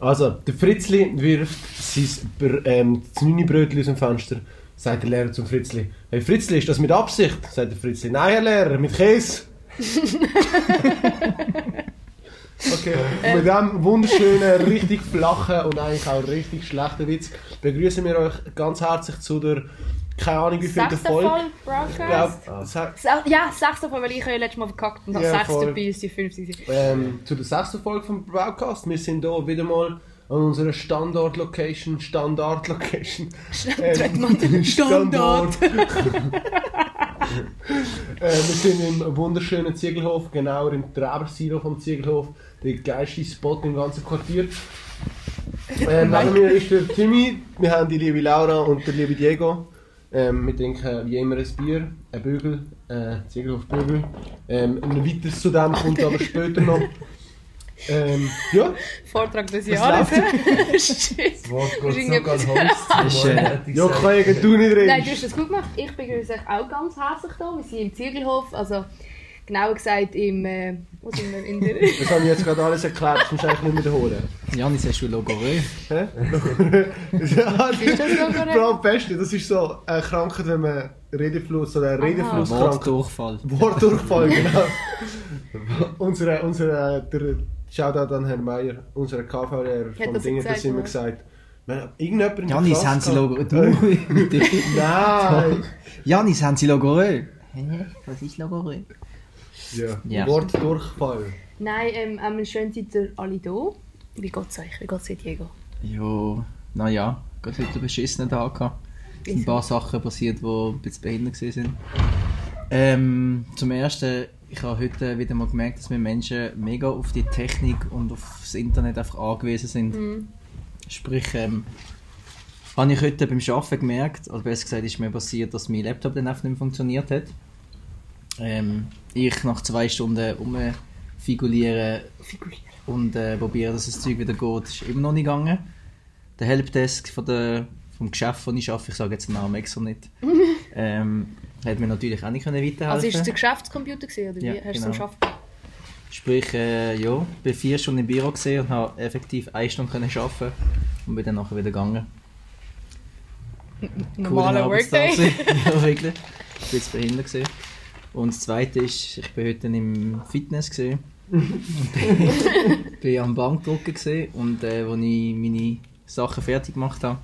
Also, der Fritzli wirft sein Br ähm, Brötchen aus dem Fenster. Sagt der Lehrer zum Fritzli. Hey Fritzli, ist das mit Absicht? Sagt der Fritzli. Nein, Herr Lehrer, mit Käse. Okay, und mit diesem wunderschönen, richtig flachen und eigentlich auch richtig schlechten Witz begrüßen wir euch ganz herzlich zu der, keine Ahnung wie viel der Folge. Ich Broadcast. glaube, Se- Ja, sechste Folge, weil ich ja letztes Mal verkackt und habe Ja, sechste voll. bei uns die fünfte. ähm, zu der sechsten Folge vom Broadcast. Wir sind hier wieder mal an unserer Standort-Location, Standard-Location. Ähm, Standard. äh, wir sind im wunderschönen Ziegelhof, genauer im Trebersilo vom Ziegelhof, der geilste Spot im ganzen Quartier. Äh, neben mir ist der Timmy, wir haben die liebe Laura und der liebe Diego. Ähm, wir trinken wie immer ein Bier, ein Bügel, äh, Ziegelhof Bügel. Ähm, ein weiteres zu dem kommt aber später noch. Ähm, ja, Vortrag des Was Jahres. Shit. Irgendwie- sogar Holz. Ja Kollege, du nicht Nein, du hast das gut gemacht. Ich begrüße euch auch ganz herzlich hier. Wir sind im Ziegelhof, also genauer gesagt im... Äh, wo sind wir? In der... Das habe ich jetzt gerade alles erklärt, das musst du eigentlich nicht wiederholen. Janis, hast du Logorö? Hä? ja, Ist das Logorö? Bro, am besten, das ist so eine Krankheit, wenn man Redefluss oder Aha. Redeflusskrankheit... Wortdurchfall. Wortdurchfall, genau. unsere, unsere, der Shoutout an Herrn Meier, unser KV-Lehrer Hat vom das das immer gesagt. Irgendjemand in der Janis, Klasse haben Sie Logorö? Du? Nein! Janis, haben Sie Logorö? Hä? Was ist Logorö? Ja. Ja. Wortdurchfall. Nein, ähm, einmal schön seid ihr alle da. Wie geht's euch? Wie geht's dir, Diego? Jo, naja, gerade heute einen beschissenen Tag gehabt. Es sind ein paar Sachen passiert, die ein bisschen behindert waren. Ähm, zum Ersten, ich habe heute wieder mal gemerkt, dass wir Menschen mega auf die Technik und auf das Internet einfach angewiesen sind. Sprich, ähm, habe ich heute beim Arbeiten gemerkt, oder besser gesagt ist mir passiert, dass mein Laptop dann einfach nicht mehr funktioniert hat. Ähm, ich nach zwei Stunden rumfigulieren und äh, probieren, dass das Zeug wieder geht, ist immer noch nicht gegangen. Der Helpdesk von der, vom Geschäft, wo ich arbeite, ich sage jetzt den Namen extra nicht, ähm, hat mir natürlich auch nicht können weiterhelfen Also ist es der Geschäftscomputer gewesen, oder wie? Ja, Hast du genau. es geschafft? Sprich, äh, ja, ich bin vier Stunden im Büro gesehen und habe effektiv eine Stunde können arbeiten und bin dann nachher wieder gegangen. Normaler Workday. ja, wirklich. Ich bin jetzt behindert gewesen. Und das zweite ist, ich bin heute im Fitness gesehen. und bin, bin am Bankdrucken gesehen und äh, als ich meine Sachen fertig gemacht habe,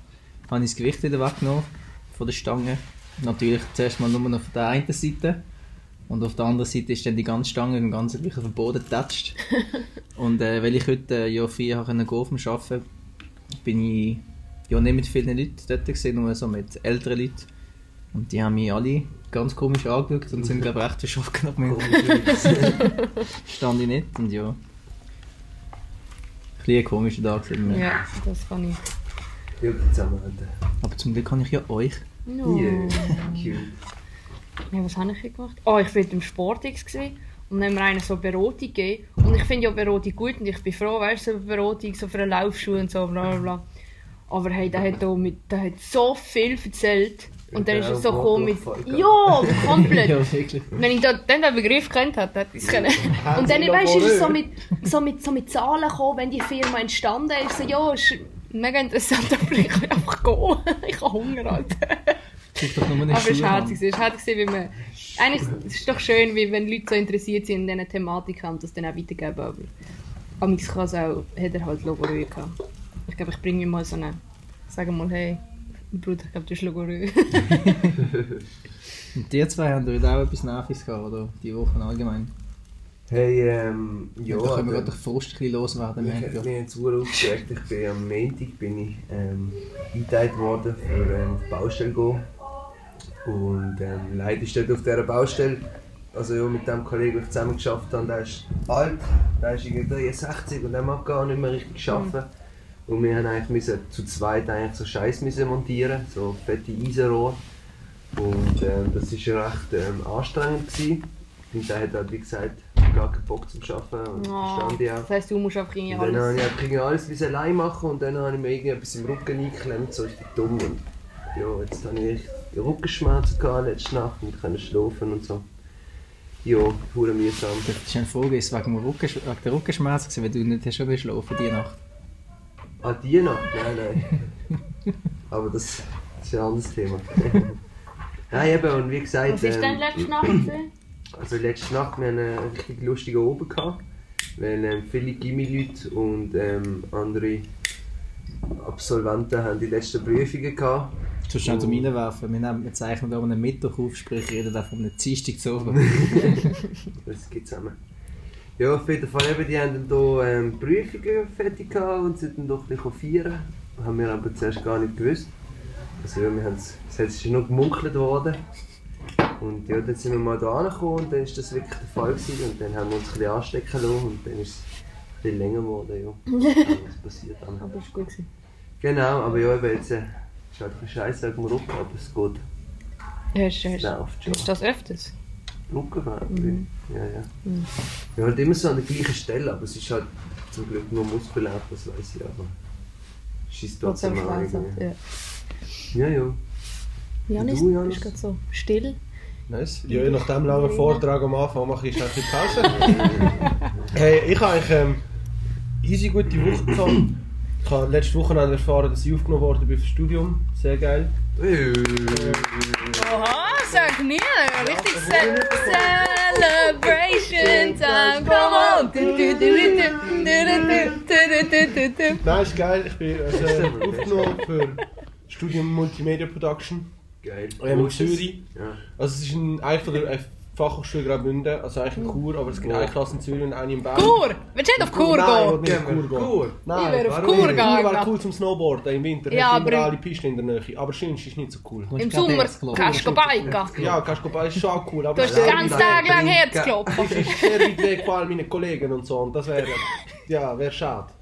habe ich das Gewicht wieder weggenommen von der Stange. Natürlich zuerst mal nur noch von der einen Seite. Und auf der anderen Seite ist dann die ganze Stange im ganzen Gleich auf den Boden getatscht. und äh, weil ich heute äh, ja vier Jahre gehen auf dem Arbeiten, bin ich ja nicht mit vielen Leuten dort gewesen, nur so mit älteren Leuten. Und die haben mich alle ganz komisch angeschaut und sind glaube ich recht verschockt nach mir. Stand ich nicht und ja. Ein bisschen ein komischer Tag. gewesen. Ja, das kann ich. Hilfe zusammenhalten. Aber zum Glück kann ich ja euch. No. Yeah. Cute. Ja, was habe ich hier gemacht? Oh, ich war im Sportix gewesen und dann haben wir einer so Beratung gegeben. Und ich finde ja Beratung gut und ich bin froh, weißt du, so Beratung so für eine Laufschuhe und so, bla bla bla. Aber hey, der hat, da mit, der hat so viel erzählt. Und dann ist er so. Wortdurchfall Ja, komplett! ja. Wenn ich da, dann den Begriff kennt hätte, hätte ich es können. Und dann, weißt du, ist er so mit, so, mit, so mit Zahlen gekommen, wenn die Firma entstanden ist. So, ja, ist mega interessant, aber ich will einfach gehen. Ich habe Hunger, Alter. Aber es war herzig. Es war herzig, wie man... Eigentlich es ist doch schön, wie wenn Leute so interessiert sind in diesen Thematiken und das dann auch weitergeben. Aber amigs kann es auch, hat er halt Logorö gehabt. Ich glaube, ich bringe mir mal so eine... Sag mal, hey, Bruder, ich glaube, du Logorö. Und die zwei haben heute auch etwas Nerviges gehabt, oder? Die Woche allgemein. Hey, ähm, ja. Da können wir gerade den Frust ein bisschen loswerden. Ich habe ich. mich jetzt sehr aufgeregt. Ich bin am Montag bin ich, ähm, eingeteilt worden, für ähm, auf die Baustelle zu gehen. Und ähm, leider ist dort auf dieser Baustelle, also ja, mit dem Kollegen, den ich zusammen geschafft habe, der ist alt, der ist irgendwie 63 und der mag gar nicht mehr richtig arbeiten. Und wir haben eigentlich müssen, zu zweit eigentlich so Scheiß müssen montieren, so fette Eisenrohr. Und ähm, das war recht ähm, anstrengend. Gewesen. Und der hat halt, wie gesagt, gar keinen Bock zum Arbeiten und Oh, verstand ich auch. das heisst, du musst einfach irgendwie Und dann habe alles... ich einfach irgendwie alles wie allein machen und dann habe ich mir irgendetwas im Rücken eingeklemmt, so richtig dumm. Und ja, jetzt habe ich Rückenschmerzen gehabt letzte Nacht und konnte schlafen und so. Ja, pure mühsam. Das ist eine Frage, ist es wegen, dem Rücken, wegen der Rückenschmerzen weil du nicht hast schon geschlafen diese Nacht? Ah, die Nacht? Nein, nein. Aber das, das ist ein anderes Thema. nein, eben, und wie gesagt... Was ist denn ähm, letzte Nacht? Also letzte Nacht, wir hatten einen richtig lustigen Oben gehabt, weil ähm, viele Gimmi-Leute und ähm, andere Absolventen haben die letzten Prüfungen gehabt. Du schnell zum Reinwerfen. Wir, nehmen, wir zeichnen hier einen Mittwoch auf, sprich reden da von einem Dienstag zu oben. Das gibt zusammen. Ja, auf jeden Fall, eben, die haben dann hier ähm, Prüfungen fertig gehabt und sind dann doch ein bisschen feiern. Haben wir aber zuerst gar nicht gewusst. Also ja, wir haben es es ist noch gemunkelt worden. Und ja, dann sind wir mal hier angekommen und dann war das wirklich der Fall. Gewesen. Und dann haben wir uns ein bisschen anstecken lassen und dann ist es ein bisschen länger geworden. Ja. Was passiert dann? Aber ist gut gewesen. Genau, aber ja, eben jetzt äh, ist halt ein sagen wir Rücken, aber es geht. Es nervt schon. hast du das öfters? Rückenwärme. Ja, ja. Ja, halt immer so an der gleichen Stelle, aber es ist halt zum Glück nur muskulär, das weiß ich, aber schießt trotzdem mal rein. Ja. Ja, ja. Janis, du, Janis? bist gerade so still. Nice. Ja, je nach dem langen Vortrag am Anfang mache ich schnell ein bisschen Pause. hey, ich habe eigentlich ähm, easy gute Woche gehabt. Ich habe letzte Woche erfahren, dass ich aufgenommen wurde bin fürs Studium. Sehr geil. Oha, sag mir, richtig Celebration Time, come on! Nein, ist geil, ich bin also aufgenommen für Studium Multimedia Production. Geil. Ähm, in Zürich. Also es ist ein, einfacher. Fachhochschule Graubünden, also eigentlich in Chur, aber es gibt eine Klasse in Zürich und eine in Bern. Chur! Willst du nicht auf Chur Nein, ich gehen? will nicht auf Chur gehen. Chur? Nein, Ich wäre auf Chur nicht? Chur wäre cool zum Snowboarden im Winter. Ja, Ja, hat immer aber- alle Pisten in der Nähe. Aber sonst ist nicht so cool. Im Sommer kannst du biken. Ja, kannst du bei ist schon cool, aber Du hast es den ganzen Tag lang Herzklopfen. ist sehr weit weg von all meinen Kollegen und so. Und das wäre, ja, wäre schade.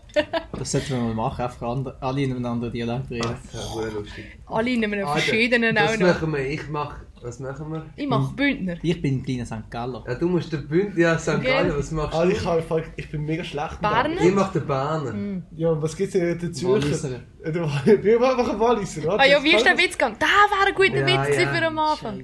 Das sollten wir mal machen, einfach alle in einem anderen Dialekt reden. Das ist ja wohl lustig. Alle in einem Alter, verschiedenen auch Was noch. machen wir? Ich mach. Was machen wir? Ich mache Bündner. Ich bin ein kleiner St. Galler. Ja, du musst den Bünd. Ja, St. Gallen, was machst Also du? ich, habe, ich bin mega schlecht. Berner? Ich mach den Bahner. Ja, und was gibt es denn Zürcher? Walliser. Äh, Wir machen Walliser, oder? Ah ja, wie ist der Witz gegangen? Da war ein guter Ja, Witz ja. für am Anfang.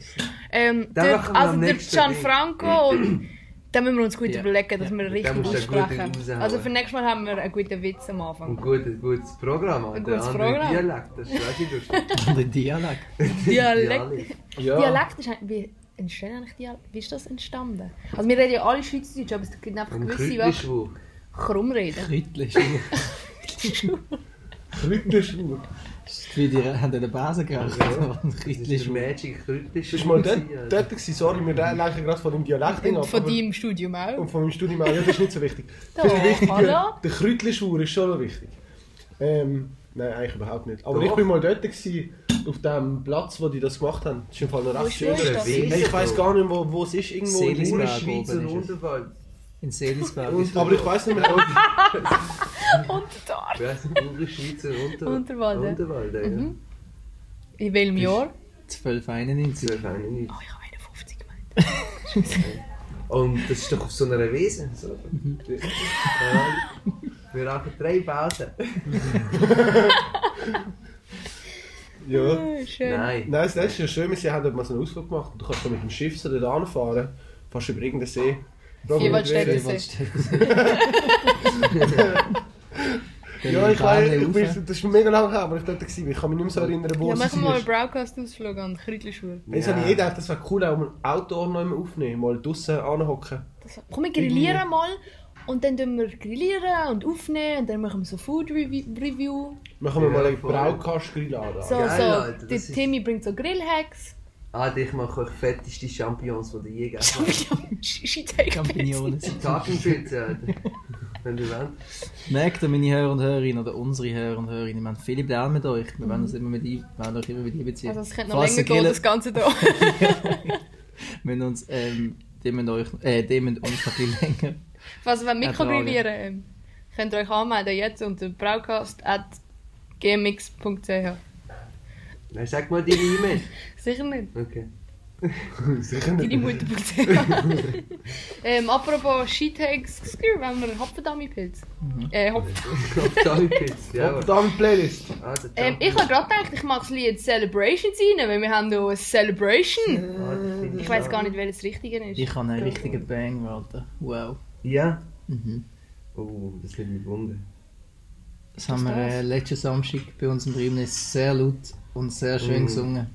Ähm, der, also der Gianfranco und da müssen wir uns gut Ja. überlegen, dass Ja. wir richtig aussprechen. Also für nächstes Mal haben wir einen guten Witz am Ein Anfang. gutes, gutes Programm. Ein gutes Andere Programm. Dialekt, das ist lustig. Andere Dialekt. Dialekt. Ja. Dialekt ist wie entstehen eigentlich Dialekt? Wie ist das entstanden? Also wir reden ja alle Schweizerdeutsch, aber es gibt einfach Ein gewisse, die krumm reden. Rüttli. Krütlischwur. Wie die haben gerechnet. Das ist Rüttli der Magic Krütlischwur. Bist du mal dort, dort gewesen? Sorry, wir lenken gerade von dem Dialekt Und ab. von aber- deinem Studium auch. Und von meinem Studium auch, ja, das ist nicht so wichtig. Doch, Viel wichtiger, der Kräutlischwur ist schon noch wichtig. Ähm, nein, eigentlich überhaupt nicht. Aber Doch. ich bin mal dort gewesen, auf dem Platz, wo die das gemacht haben. Das ist im Fall noch recht schön. das? Hey, ich weiß gar nicht, wo, wo es ist. Irgendwo in oben ist es. Unterwald. In Seelisberg. Und, aber ich weiß nicht mehr. Und da. Wer heißt der Ur- Schweizer Unter Unterwalde. Unterwalde, ja. Mhm. In welchem Jahr? 1291. 1291. Oh, ich habe 51 gemeint. Und das ist doch auf so einer Wiese. So. Ja. Wir rauchen drei Pausen. Ja. Oh, schön. Nein. Nein, das ist ja schön, wir haben dort mal so einen Ausflug gemacht. Du kannst da mit dem Schiff so dort anfahren, fast über irgendeinen See. Vierwaldstätter. Ja, ich weiß, ich bin, das ist mega lange her, aber ich dort war. Ich kann mich nicht mehr so erinnern, wo Ja, es machen wir mal einen Broadcast-Ausflug an Krütlischwur. Jetzt habe ich eh gedacht, das wäre cool, auch mal Outdoor noch einmal aufnehmen, mal draussen anhocken. Komm, wir grillieren mal und dann tun wir grillieren und aufnehmen und dann machen wir so Food Revi- Review. Machen wir Ja, mal einen voll. So, Braukast-Grill an. so. Geil, Alter, das der ist- Timmy bringt so Grillhacks. Ah, ich mache euch fetteste Champignons, die ihr je gegessen habt. Shit, Champignonen. Tagenpizza, Alter. Wenn du willst. Merkt ihr, meine Hörer und Hörerinnen, oder unsere Hörer und Hörerinnen, wir haben viele Pläne mit euch. Wir wollen uns immer mit ein, wollen euch immer mit einbeziehen. Also es könnte noch Falls länger gehen, das Ganze da. Wir müssen uns, ähm, die müssen euch, äh, müssen uns noch ein bisschen länger. Also wenn wir Ertragen. grillieren, ähm, könnt ihr euch anmelden jetzt unter broadcast.gmx.ch Nein, sag mal deine E-Mail. Sicher nicht. Okay. Sicher Deine nicht. Mutter.ch ähm, Apropos Sheetheads, wenn wir Hopfendami-Pilz. Äh, Hopf Tagenpizza, ja. Ja, da mit Playlist. Also, ähm, ich habe gerade gedacht, ich mache das Lied Celebrations rein, weil wir haben hier eine Celebration. Ich weiß gar nicht, welches richtige ist. Ich habe einen richtigen Bang, Alter. Wow. Ja? Mhm. Oh, das nimmt mich wunder. Das haben wir äh, letzten Samstag bei uns im Rimnis sehr laut und sehr schön Mm. gesungen.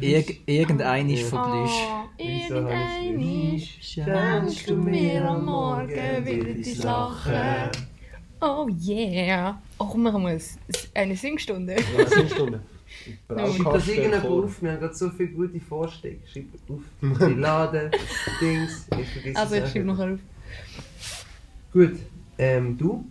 Irg irgendein ist Ja. von Plüsch. Oh, Wieso irgendein ist, schenkst du mir am Morgen wieder dein Lachen. Oh yeah. Oh, machen wir es. Eine Singstunde. Ja, 10 Stunden. Schreib das irgendjemand auf, wir haben gerade so viele gute Vorschläge. Schreib auf. Die Laden, Dings, ich vergesse Also ich schreibe nachher auf. Gut, ähm, du?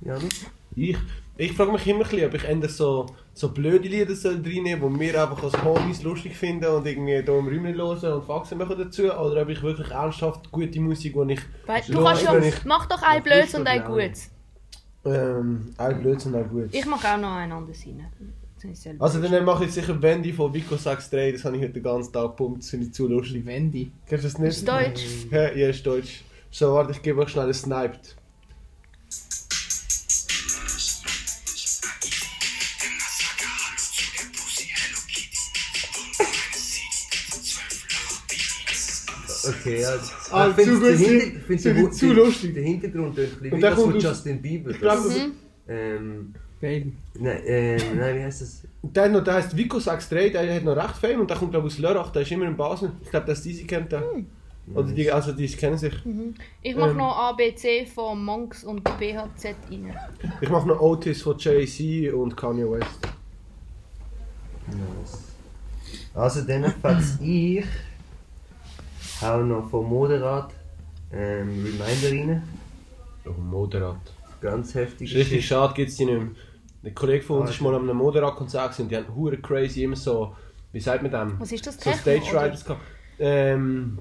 Janus? Ich, ich frage mich immer ein bisschen, ob ich entweder so, so blöde Lieder soll reinnehmen soll, die wir einfach als Homies lustig finden und irgendwie hier im Räumchen hören und Faxen machen dazu, oder ob ich wirklich ernsthaft gute Musik, die ich du kannst ich- mach doch ein Blöds und ein. Gutes. ähm, auch Blödsinn, auch gut. Ich mache auch noch ein anderes rein. Also dann mache ich sicher Wendy von Vico 63, das habe ich heute den ganzen Tag gepumpt, das finde ich zu lustig. Wendy. Kennst du das nicht? Ist Deutsch? Ja, ja, ist Deutsch. So, warte, ich gebe euch schnell ein Sniped. Okay, ja. Ah, ich finde den den die zu lustig. Der Hintergrund ist ein bisschen Und das kommt von Justin Bieber. Ich glaube, Mhm. ähm, Baby. nein, ähm, nein, wie heißt das? der, hat noch, der heißt Vico 63, der hat noch recht Fame und der kommt glaube ich aus Lörrach, der ist immer in Basel. Ich glaube, dass die sie kennt. Der. Oder die, also die kennen sich. Ich mache Ähm. noch ABC von Monks und BHZ rein. Ich mache noch Otis von Jay-Z und Kanye West. Nice. Also dann falls ich hau noch von Moderat ähm, Reminder rein. Oh, moderat. Ganz heftig. Ist richtig schade, gibt es die nicht mehr. Ein Kollege von uns Ah, ist mal an einem Moderat-Konzert und die haben hure crazy immer so, wie sagt man dem? Was ist das? So Techno, Stage Riders gehabt. Ähm,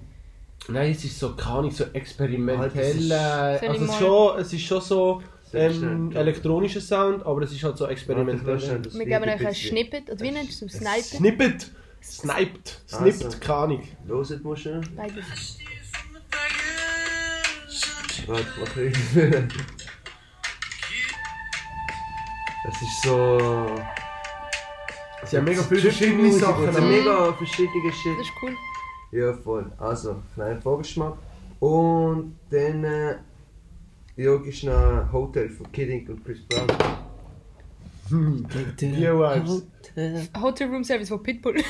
nein, es ist so gar nicht so experimentell. Ah, also es ist, schon, es ist schon so ähm, elektronischer Sound, aber es ist halt so experimentell. Wir geben euch ein Snippet. Oder wie nennst du es? Sniper? Snippet! Sniped! Also. Snipped, keine Ahnung. Loset musst du. Beides. Warte, ich. Das ist so. Sie haben mega viele verschiedene Sachen. so aber- mega verschiedene Shit. Das ist cool. Ja, voll. Also, kleiner Vorgeschmack. Und dann. Äh, ja, ist noch Hotel von Kid Ink und Chris Brown. View Vibes. Hotel Room Service von Pitbull.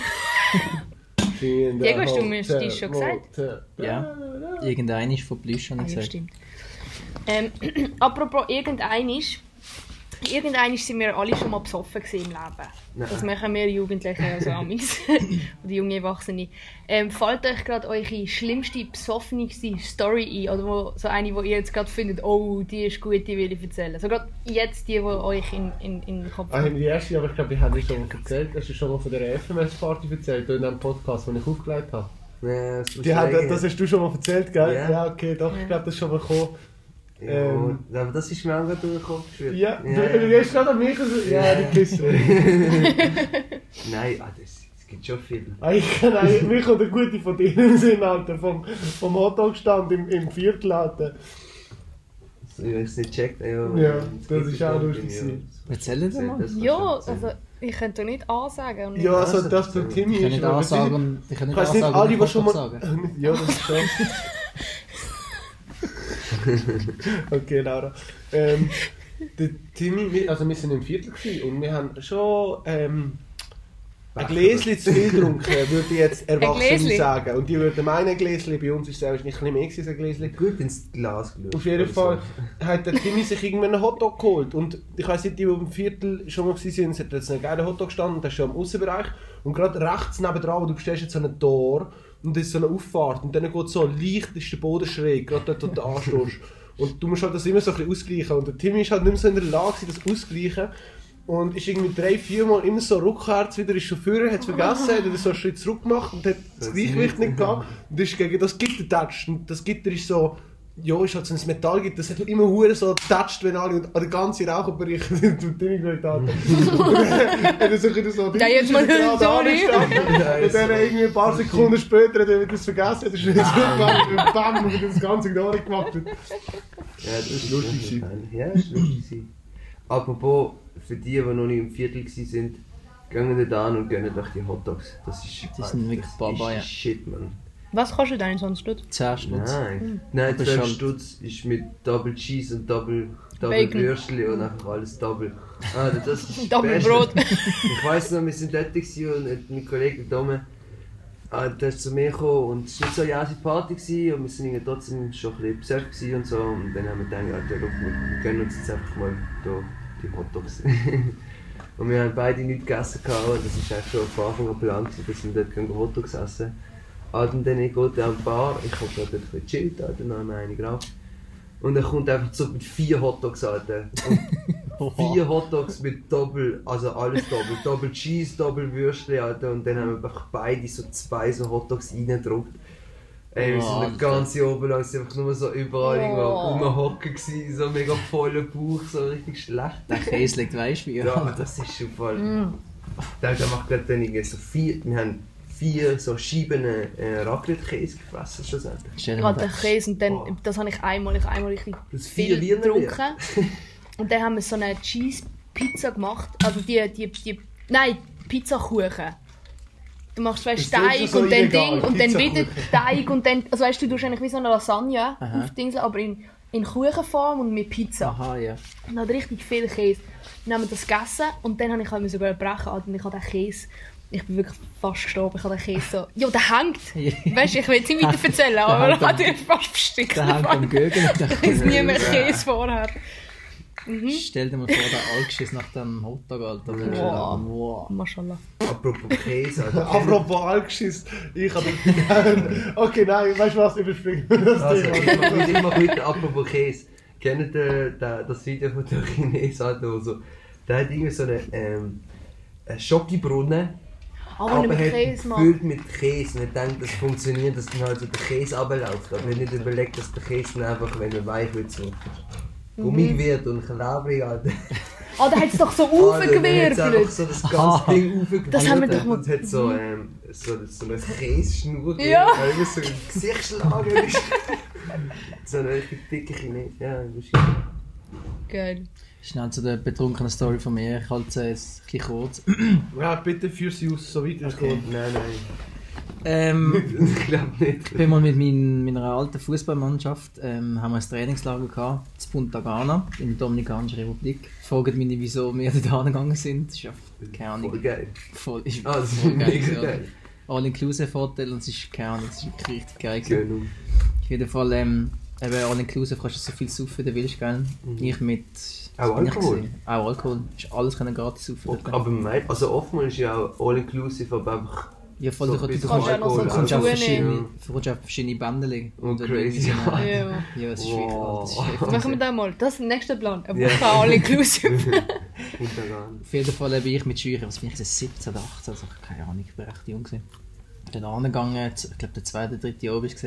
Diego, hast du mir das Hotel- schon gesagt? Hotel- Ja. Irgendein ist von Plüsch, habe Ah, ich ja, gesagt. stimmt. Ähm, apropos irgendeinisch. Irgendeinisch sind wir alle schon mal besoffen im Leben. Nein. Das machen wir Jugendliche also amigs. Oder junge Erwachsene. Ähm, fällt euch gerade eure schlimmste, besoffenste Story ein? Oder wo, so eine, wo ihr jetzt gerade findet, oh, die ist gut, die will ich erzählen. So gerade jetzt die, die euch in, in, in den Kopf Ah, die erste, aber ich glaube, ich habe dir schon mal erzählt. Hast du schon mal von der FMS-Party erzählt, in dem Podcast, den ich aufgelegt habe? Ja, das Die hat, das hast du schon mal erzählt, gell? Ja. Ja, okay, doch, ich glaube, das ist schon mal gekommen. Ja, ähm, aber das ist mir auch gerade durch den Kopf geschwirrt. Ja, ja, du, gehst gerade an mich. also- Ja, die Kiste. Nein, ah, das, das gibt schon viel. Ich kann eigentlich, mir kommt eine gute von denen sind, Alter, vom, vom Hotdog-Stand im, im Viertel, Alter. So, ich es nicht checkt, ja. Ja, das ist auch lustig. Erzähl dir mal. Ja, also ich könnte doch nicht ansagen. Und Ja, also das für Timmy Ich kann ist nicht ansagen und ich kann Ich nicht ansagen alle, und die schon mal. sagen. Ja, das ist schon. okay, Laura. Ähm, der Timmy, wir- also wir sind im Viertel und wir haben schon ähm, ein Gläschen zu viel getrunken, würde ich jetzt Erwachsene Gläschen? sagen. Und die würden meinen, ein Gläschen, bei uns ist es ein bisschen mehr gewesen, ein Gläschen. Gut ins Glas geschaut. Auf jeden Fall so. hat der Timmy sich irgendwann einen Hotdog geholt. Und ich weiss nicht, die, die im Viertel schon mal waren, es hat jetzt einen geilen Hotdog gestanden, der ist schon im Außenbereich. Und gerade rechts nebendran, wo du stehst, jetzt so ein Tor und das ist so eine Auffahrt. Und dann geht so leicht, ist der Boden schräg, gerade dort, wo du anstehst. Und du musst halt das immer so ein bisschen ausgleichen. Und der Timmy ist halt nicht mehr so in der Lage, das auszugleichen. Und ist irgendwie drei, vier Mal immer so rückwärts wieder ist schon vorher, hat es vergessen, hat so einen Schritt zurück gemacht und hat das Gleichgewicht nicht- gehabt. Und ist gegen das Gitter getatscht. Und das Gitter ist so, ja, ist halt so ein Metallgitter, das hat immer hure so getatscht, wenn alle, und der ganze Raucherbereich, du Timmy gehört hat. Und dann er sich wieder so, Ja, jetzt mal gerade sorry. Und dann so. irgendwie ein paar Sekunden später hat er wieder das vergessen, hat er wieder zurückgegangen und bam, und das ganze Gnade gemacht. hat. Ja, das ist lustig. Ja, das ist lustig. Apropos, für die, die noch nicht im Viertel waren, gehen da an und gönnen euch die Hotdogs. Das ist, Die sind wirklich das Baba, ist ja. Shit, man. Was kostet denn so ein Stutz? 10 Stutz. Nein, nein Aber 12 schon- Stutz ist mit Double Cheese und Double, Double Bacon. Würstchen und einfach alles Double. Ah, das ist das Double Beste. Brot. Ich weiss noch, wir sind dort gewesen und mein Kollege Dome, ah, der ist zu mir gekommen und es war nicht so eine jase Party gewesen, und wir sind irgendwie trotzdem schon ein bisschen besorgt gewesen und so und dann haben wir gedacht, Alter, schau, wir, gönnen uns jetzt einfach mal hier die Hotdogs. und wir haben beide nichts gegessen gehabt, und das ist eigentlich schon von Anfang an geplant, dass wir dort gehen Hotdogs essen. Also dann ich gehe an die Bar, ich habe gerade dort ein bisschen gechillt, Alter, noch eine geraucht. Und er kommt einfach so mit vier Hotdogs, Alter. Und vier Hotdogs mit Doppel, also alles Doppel. Doppel Cheese, Doppel Würstchen, Alter. Und dann haben wir einfach beide so zwei so Hotdogs reingedruckt. Ey, wir sind den ganzen Oben lang, sind einfach nur so überall Oh. irgendwo rumhocken gewesen, so mega voller Bauch, so richtig schlecht. Der Käse liegt, weißt du, wie? Ja, das ist schon voll. Mm. Der, der macht gerade dann irgendwie so vier, wir haben vier so Scheiben äh, Raclette-Käse gefressen schlussendlich. Mal den Käse und dann, Oh. das habe ich einmal, ich einmal richtig Das vier viel getrunken. Und dann haben wir so eine Cheese-Pizza gemacht. Also die, die, die, nein, Pizzakuchen. Du machst weißt, Teig so und dann Ding und dann wieder Teig und dann, also weißt du, du tust eigentlich wie so eine Lasagne Aha. auf Dings, aber in, in Kuchenform und mit Pizza. Aha, ja. Und hat richtig viel Käse. Dann haben wir das gegessen und dann habe ich halt sogar brechen und ich habe den Käse, ich bin wirklich fast gestorben, ich habe den Käse so, ja, der hängt. Weißt du, ich will jetzt nicht weiter erzählen, aber er hat ihn fast versteckt. Der hängt am Gögen Ich weiß nie mehr Käse vorher. Mhm. Stell dir mal vor, der Alkschiss nach dem Hotdog, Alter. Wow. Wow. Maschallah. Apropos Käse, Alter. Apropos Alkschiss, ich habe. Okay, nein, weißt du was, überspringen wir das Also, Thema. ich ich mache heute apropos Käse. Kennt ihr den, das Video von der Chinesen, Alter, wo so, der hat irgendwie so einen, ähm, einen Schokibrunnen, Aber nicht mit hat Käse, gefüllt mit Käse. Und ich denke, das funktioniert, dass dann halt so der Käse runterläuft. Aber ich nicht überlegt, dass der Käse dann einfach, wenn er weich wird, so gummig wird und klebrig, Alter. Ah, da hat es doch so Alter, dann hat's einfach aufgewirbelt. so das ganze Aha. Ding aufgewirbelt. Das haben wir doch mal- Und hat so, ähm, so, so eine Käseschnur, Ja. immer so im Gesicht schlagen ist. so eine richtig dicke Chinese. Ja, das ist Geil. Schnell zu der betrunkenen Story von mir. Ich halte es ein bisschen kurz. Ja, bitte führ sie aus, so weit es geht. Nein, nein. Ähm, Ich glaube nicht. ich bin mal mit mein, meiner alten Fußballmannschaft ähm, haben wir ein Trainingslager gehabt, in Punta Cana, in der Dominikanischen Republik. Fragt mich nicht, wieso wir da hingegangen sind. Das ist ja, keine Ahnung. Voll geil. Voll, ist Ah, das ist voll geil. mega geil. All-Inclusive Hotel und es ist keine Ahnung, es ist richtig geil. Schön. Auf jeden Fall, ähm, All-Inclusive kannst du so viel saufen, wie du willst, gell? Ich mit... Auch bin ich Alkohol? Auch Alkohol. Ist alles können gratis. Okay, dort. aber mei- also oftmals ist ja auch all-inclusive, aber einfach Ja, voll, so du, ein du, kannst ja noch so kannst auch Schuhe verschiedene, du kannst auch verschiedene Bänder legen. Und dann crazy. Ja. Ja, das ist Wow. das. Machen wir da mal. Das ist der nächste Plan. Eine Ja. Woche all-inclusive. Auf jeden Fall bin ich mit Schüchen, was bin ich, jetzt, 17 oder 18, also keine Ahnung, ich bin recht jung gewesen. Dann angegangen, ich glaube der zweite, dritte Jahr war es.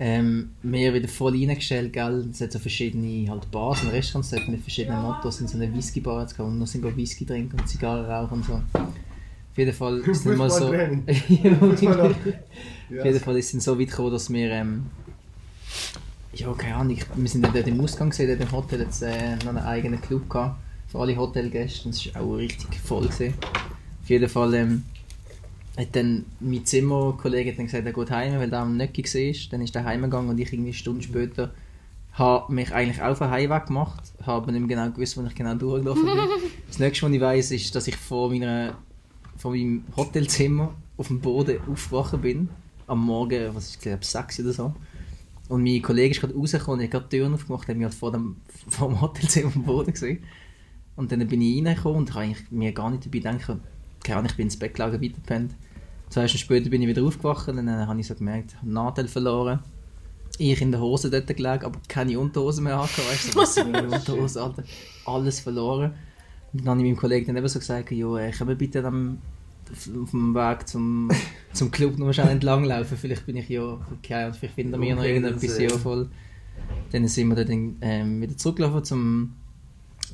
Ähm, mir wieder voll reingestellt, gell. Es hat so verschiedene halt Bars und Restaurants mit verschiedenen Mottos. Sind so eine Whisky-Bar jetzt gehabt, und noch sind go Whisky trinken und Zigarren rauchen und so. Auf jeden Fall ist es mal so... Auf jeden Fall ist es so weit gekommen, dass wir... Ähm, ja, keine Ahnung, wir sind dort im Ausgang gesehen, dort im Hotel jetzt äh, noch einen eigenen Club gehabt für alle Hotelgäste und es war auch richtig voll. Gewesen. Auf jeden Fall ähm, hat dann mein Zimmerkollege hat dann gesagt, er geht heim, weil er am Nöcki war. Dann ist er heimgegangen und ich irgendwie eine Stunde später habe mich eigentlich auf den Heimweg gemacht, habe nicht mehr genau gewusst, wo ich genau durchgelaufen bin. Das nächste, was ich weiss, ist, dass ich vor, meiner, vor meinem Hotelzimmer auf dem Boden aufgewacht bin. Am Morgen, was ist, ich glaube, 6 oder so. Und mein Kollege ist gerade rausgekommen, ich habe die Türen aufgemacht, hat mich halt vor dem, vor dem Hotelzimmer auf dem Boden gesehen. Und dann bin ich reingekommen und habe eigentlich mir gar nicht dabei gedacht, keine Ahnung, ich bin ins Bett gelegen, weitergepennt. Zwei Stunden später bin ich wieder aufgewacht und dann habe ich so gemerkt, ich habe Nadel verloren. Ich in der Hose dort gelegen, aber keine Unterhose mehr angehabt, weißt du, was für eine Unterhose, Alter. Alles verloren. Und dann habe ich meinem Kollegen dann eben so gesagt, jo, können wir bitte am, auf, dem Weg zum, zum Club noch schnell entlang laufen, vielleicht bin ich ja, keine Ahnung, vielleicht finden wir noch Okay, irgendetwas ja voll. Dann sind wir dann ähm, wieder zurückgelaufen zum,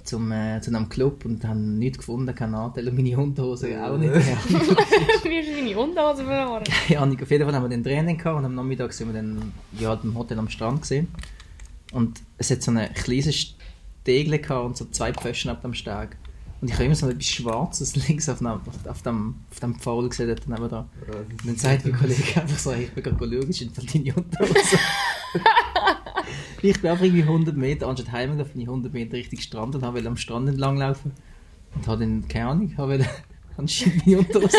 zum, äh, zu einem Club und haben nichts gefunden, keinen Anteil und meine Unterhose auch nicht. Ja. Wie hast du deine Unterhose verloren? Keine Ahnung, auf jeden Fall haben wir dann Training gehabt und am Nachmittag sind wir dann ja, im Hotel am Strand gesehen. Und es hat so einen kleinen Stegel gehabt und so zwei Pföschen ab dem Steg. Und ich habe immer so etwas Schwarzes links auf dem, auf, auf dem, auf dem Pfahl gesehen, dort da. Und dann sagt mein Kollege einfach so, hey, ich bin gerade ist einfach deine Unterhose. ich bin einfach irgendwie 100 Meter, anstatt heimgelaufen, bin ich 100 Meter richtig gestrandet, habe am Strand entlang laufen und habe dann, keine Ahnung, habe anscheinend meine Unterhose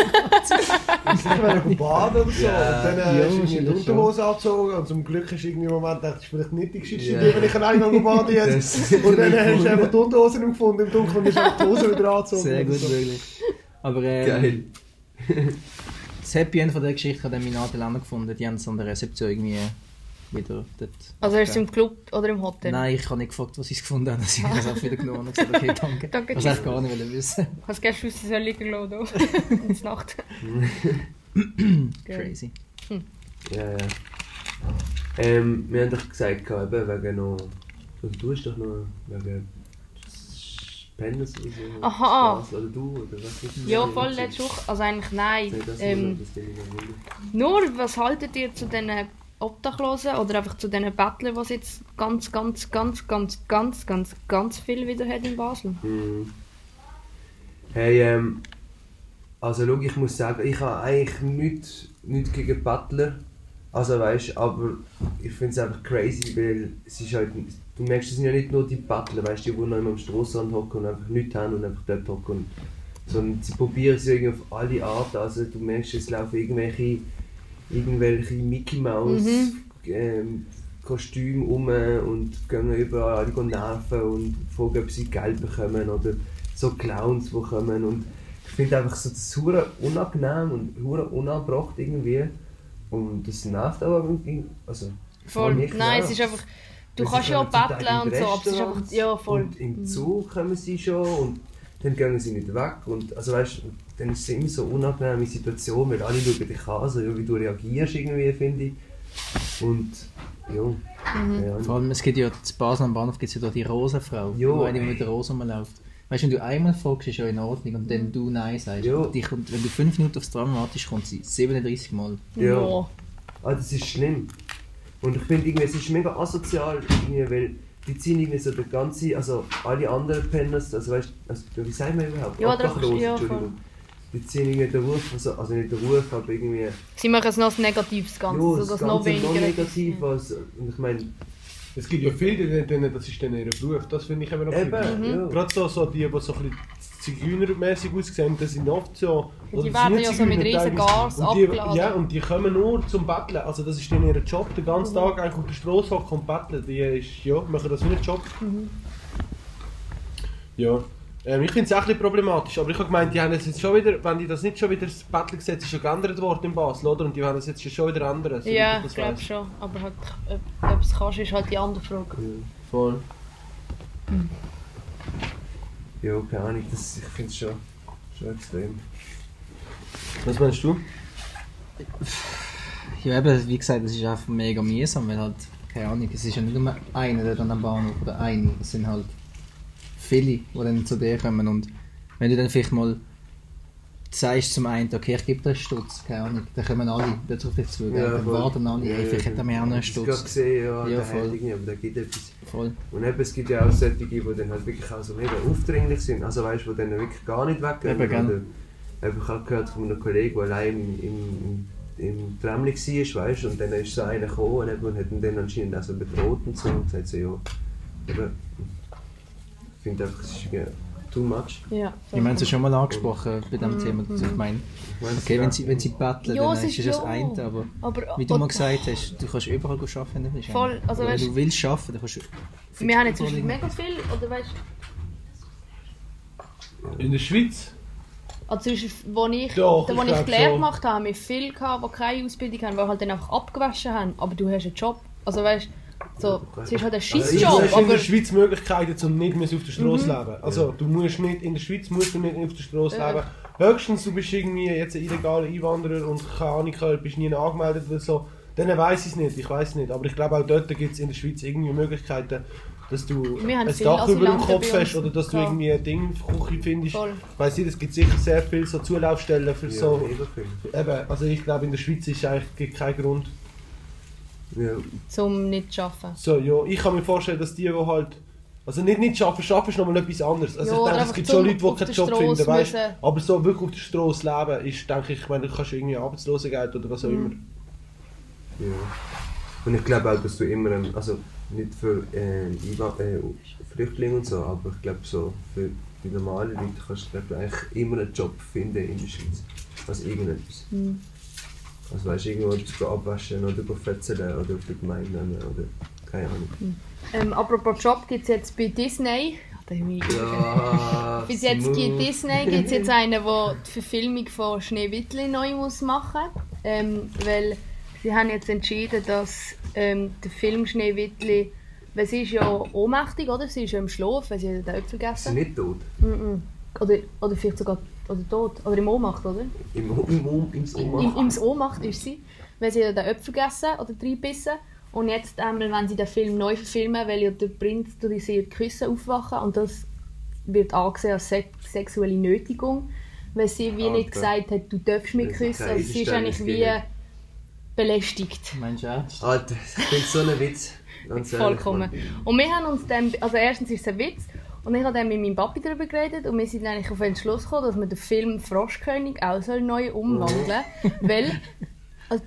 Ich will baden oder so. Ja. und dann Ja, äh, hast du wahrscheinlich Unterhose angezogen und zum Glück hast du irgendwie im Moment gedacht, das ist vielleicht nicht die geschickte Ja. Idee, wenn ich alleine gehe baden jetzt. Und dann hast du einfach die Unterhose nicht gefunden im Dunkeln und hast einfach die Hose wieder angezogen. Sehr gut so. möglich. Aber ähm, Geil. das Happy End von der Geschichte hat dann meine alten Länder gefunden. Die haben es an der Rezeption irgendwie wieder dort. Also du im Club oder im Hotel? Nein, ich habe nicht gefragt, was sie gefunden haben. Sie haben es auch wieder genommen und gesagt, okay, danke. Danke, Das ich gar nicht wollen wissen. Hast du gestern aus der liegen gelassen? In der Nacht. Crazy. Ja, ja. Ähm, wir haben doch gesagt, eben wegen noch. Also du hast doch noch wegen Spenders oder so. Aha. Oder du, oder was ist? Ja, voll letzte Woche. Also eigentlich nein. Ähm, ich nur, was haltet ihr zu diesen Obdachlosen oder einfach zu diesen Bettlern, was jetzt ganz, ganz, ganz, ganz, ganz, ganz, ganz viel wieder hat in Basel? Mhm. Hey, ähm, also schau, ich muss sagen, ich habe eigentlich nichts, nichts gegen Butler. Also weißt aber ich finde es einfach crazy, weil es ist halt, du merkst, es sind ja nicht nur die Butler, weißt die, die noch immer am Strassenrand hocken und einfach nichts haben und einfach dort hocken. Sondern sie probieren es irgendwie auf alle Arten. Also du merkst, es laufen irgendwelche, irgendwelche Mickey Mouse Mhm. ähm, Kostüme um und gehen überall nerven und fragen, ob sie Geld bekommen oder so Clowns, die kommen und ich finde einfach so das hure unangenehm und hure unangebracht irgendwie und das nervt aber irgendwie, also Voll. Nein, nervt. es ist einfach. Du kannst ja Teil betteln und so, aber es ist einfach. Ja, voll. Mhm. Und im Zug kommen sie schon und dann gehen sie nicht weg. Und also weißt, dann ist es immer so eine unangenehme Situation, weil alle schauen dich an, so, ja, wie du reagierst irgendwie, finde ich. Und ja, Mhm. ja. Vor allem, es gibt ja in Basel am Bahnhof gibt's ja da die Rosenfrau, Jo, wo eine mit der Rose rumläuft. Weißt du, wenn du einmal fragst, ist ja in Ordnung und dann du Nein sagst. Jo. Die kommt, wenn du fünf Minuten aufs Tram wartest, kommt sie 37 Mal. Ja. Ja. Ah, das ist schlimm. Und ich finde irgendwie, es ist mega asozial, irgendwie, weil die ziehen irgendwie so der ganze, also alle anderen Penners, also weißt also, wie sagen wir überhaupt? Ja, der- Obdachlosen, ja, Entschuldigung. Die ziehen irgendwie den Ruf, also, also nicht den Ruf, aber irgendwie... Sie machen es noch das Negatives Ganze, Ja, das dass Ganze noch weniger. noch negativ als, und ich meine, Es gibt ja viele, denen, das ist dann ihr Beruf. Das finde ich eben noch eben. Mhm. ja. Gerade so, so die, die so ein bisschen zigeunermäßig aussehen, das sind oft so... Die oder werden ja so mit riesen. Gas und die, abgeladen. Ja, und die kommen nur zum Betteln. Also das ist dann ihr Job, den Mhm. ganzen Tag eigentlich auf der Straße hocken und betteln. Die ist, ja, machen das wie einen Job. Mhm. Ja. Ähm, ich finde es auch ein bisschen problematisch, aber ich habe gemeint, die haben es jetzt schon wieder, wenn die das nicht schon wieder, das Bettelgesetz ist ja geändert worden in Basel, oder? Und die werden es jetzt schon wieder ändern. soweit Ja, ich glaube schon. Aber halt, ob, ob es kannst, ist halt die andere Frage. Voll. Ja, keine Ahnung, das, ich finde es schon, schon extrem. Was meinst du? Ja, eben, wie gesagt, es ist einfach mega mühsam, weil halt, keine Ahnung, es ist ja nicht nur einer der dann am Bahnhof oder eine, es sind halt viele, die dann zu dir kommen und wenn du dann vielleicht mal sagst zum einen, okay, ich gebe dir einen Stutz, keine Ahnung, dann kommen alle wieder auf dich zu, gell? dann warten alle, Ja, ja, vielleicht hat er mir auch noch einen Ich habe gerade Stutz. gesehen, ja, Ja, voll. irgendwie, aber der gibt etwas. Voll. Und eben, es gibt ja auch solche, die dann halt wirklich auch so mega aufdringlich sind, also weißt du, die dann wirklich gar nicht weggehen. Eben, gell. Eben, ich habe gehört von einem Kollegen, der allein im, im, im Tramli war, weißt du, und dann ist so einer gekommen und und hat ihn dann anscheinend auch so bedroht und so und gesagt so, ja, eben, ich finde einfach, es ist irgendwie too much. Ja. Ich meine, es ist schon mal angesprochen bei diesem Thema, dass ich meine, okay, wenn sie, wenn sie betteln, Ja, dann es ist ist das ja. eine, aber Aber, wie du mal gesagt hast, du kannst überall arbeiten, wenn du willst. Voll, also wenn weißt- du willst arbeiten, dann kannst du... Wir haben jetzt hin. mega viel, oder weißt In der Schweiz? Also zwischen, wo ich, Doch, da, wo ich ich Lehre schon. gemacht habe, haben wir viele gehabt, die keine Ausbildung haben, die halt dann einfach abgewaschen haben. Aber du hast einen Job. Also weißt so, es ist halt ein Also, du hast in der Schweiz Möglichkeiten, um nicht mehr auf der Straße Mhm. zu leben. Also du musst nicht, in der Schweiz musst du nicht auf der Straße Ja. leben. Höchstens du bist irgendwie jetzt ein illegaler Einwanderer und keine Ahnung, bist nie angemeldet oder so. Dann weiß ich es nicht, ich weiß es nicht. Aber ich glaube auch dort gibt es in der Schweiz irgendwie Möglichkeiten, dass du ein Dach über dem Kopf hast oder dass du irgendwie ein Ding Küche findest. Voll. Weiss ich, es gibt sicher sehr viele so Zulaufstellen für ja, so. Eben, also ich glaube in der Schweiz ist eigentlich kein Grund. Ja, zum nicht zu arbeiten. So, ja, ich kann mir vorstellen, dass die, die halt Also nicht, nicht arbeiten, arbeiten ist nochmal etwas anderes. Also Ja, ich denke, es gibt schon Leute, die keinen Job Strasse finden, weißt. Aber so wirklich auf der Straße leben ist, denke ich, ich meine, du kannst irgendwie Arbeitslosengeld oder was auch immer. Ja. Und ich glaube auch, dass du immer, also nicht für äh, Einwa- äh, Flüchtlinge und so, aber ich glaube so für die normalen Leute kannst du glaub, eigentlich immer einen Job finden in der Schweiz. Also irgendetwas. Mhm. Also weißt du, irgendwo etwas abwaschen oder fetzeln oder auf der Gemeinde nehmen oder keine Ahnung. Ähm, apropos Job gibt es jetzt bei Disney. Ja, Bis jetzt smooth. gibt Disney gibt jetzt einen, der die Verfilmung von Schneewittli neu muss machen ähm, weil sie haben jetzt entschieden, dass ähm, der Film Schneewittli, weil sie ist ja ohnmächtig, oder? Sie ist ja im Schlaf, weil sie hat den Äpfel Sie gegessen. sind nicht tot. Mhm. Oder, oder vielleicht sogar oder tot. Oder im Ohnmacht, oder? Im, im, im, im Sommer. Im, Im Ohnmacht ist sie, weil sie hat den Äpfel gegessen oder reingebissen. Und jetzt, einmal, wenn sie den Film neu verfilmen, weil ja der Prinz durch sie Küsse aufwachen und das wird angesehen als se sexuelle Nötigung, weil sie wie nicht Alter. gesagt hat, du darfst mich küssen. Also sie ist eigentlich wie belästigt. Meinst du ernst? Alter, ich finde so einen Witz. Vollkommen. Und wir haben uns dann, also erstens ist es ein Witz, und ich habe dann mit meinem Papi darüber geredet und wir sind eigentlich auf den Schluss gekommen, dass man den Film Froschkönig auch soll neu umwandeln weil also,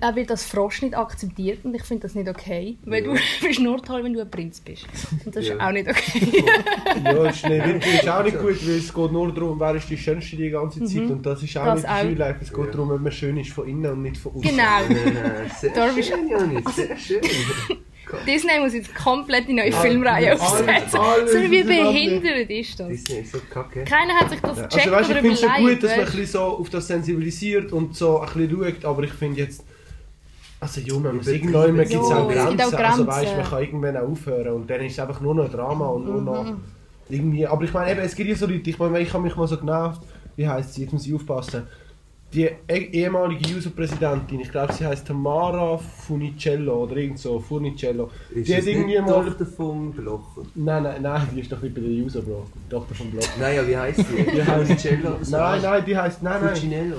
er wird als Frosch nicht akzeptiert und ich finde das nicht okay, weil Ja. du bist nur toll, wenn du ein Prinz bist. Und das ist Ja. auch nicht okay. Ja, Schneewittli ist auch nicht gut, weil es geht nur darum, wer ist die Schönste die ganze Zeit. Und das ist auch Mhm. Das nicht auch. Real Life. Es geht Ja. darum, ob man schön ist von innen und nicht von außen. genau. Sehr Da bist- schön, Janis, sehr schön. Disney muss jetzt komplett die neue Filmreihe aufsetzen. alles So wie behindert ist das? Disney ist so kacke. Keiner hat sich das Ja, gecheckt Also weißt, ich finde es gut, dass man ein bisschen so auf das sensibilisiert und so ein bisschen schaut, aber ich finde jetzt, also ja, man muss irgendwann gibt es Ja, auch es Grenzen. Also weißt, man kann irgendwann auch aufhören und dann ist es einfach nur noch ein Drama und nur noch Mhm. irgendwie, aber ich meine eben, es gibt ja so Leute, ich meine, ich habe mich mal so genervt, wie heisst sie, jetzt muss ich aufpassen, die eh- ehemalige Juso-Präsidentin, ich glaube sie heißt Tamara Funicello oder irgend so, Funicello, Ist die hat irgendwie die mal... Tochter vom Blocher? Nein, nein, nein, die ist doch nicht bei der Juso, Bro, die Tochter vom Blog. Nein, ja, wie heisst die? Die heisst- Cello oder so? Nein, nein, die heisst, nein, nein. Fucinello.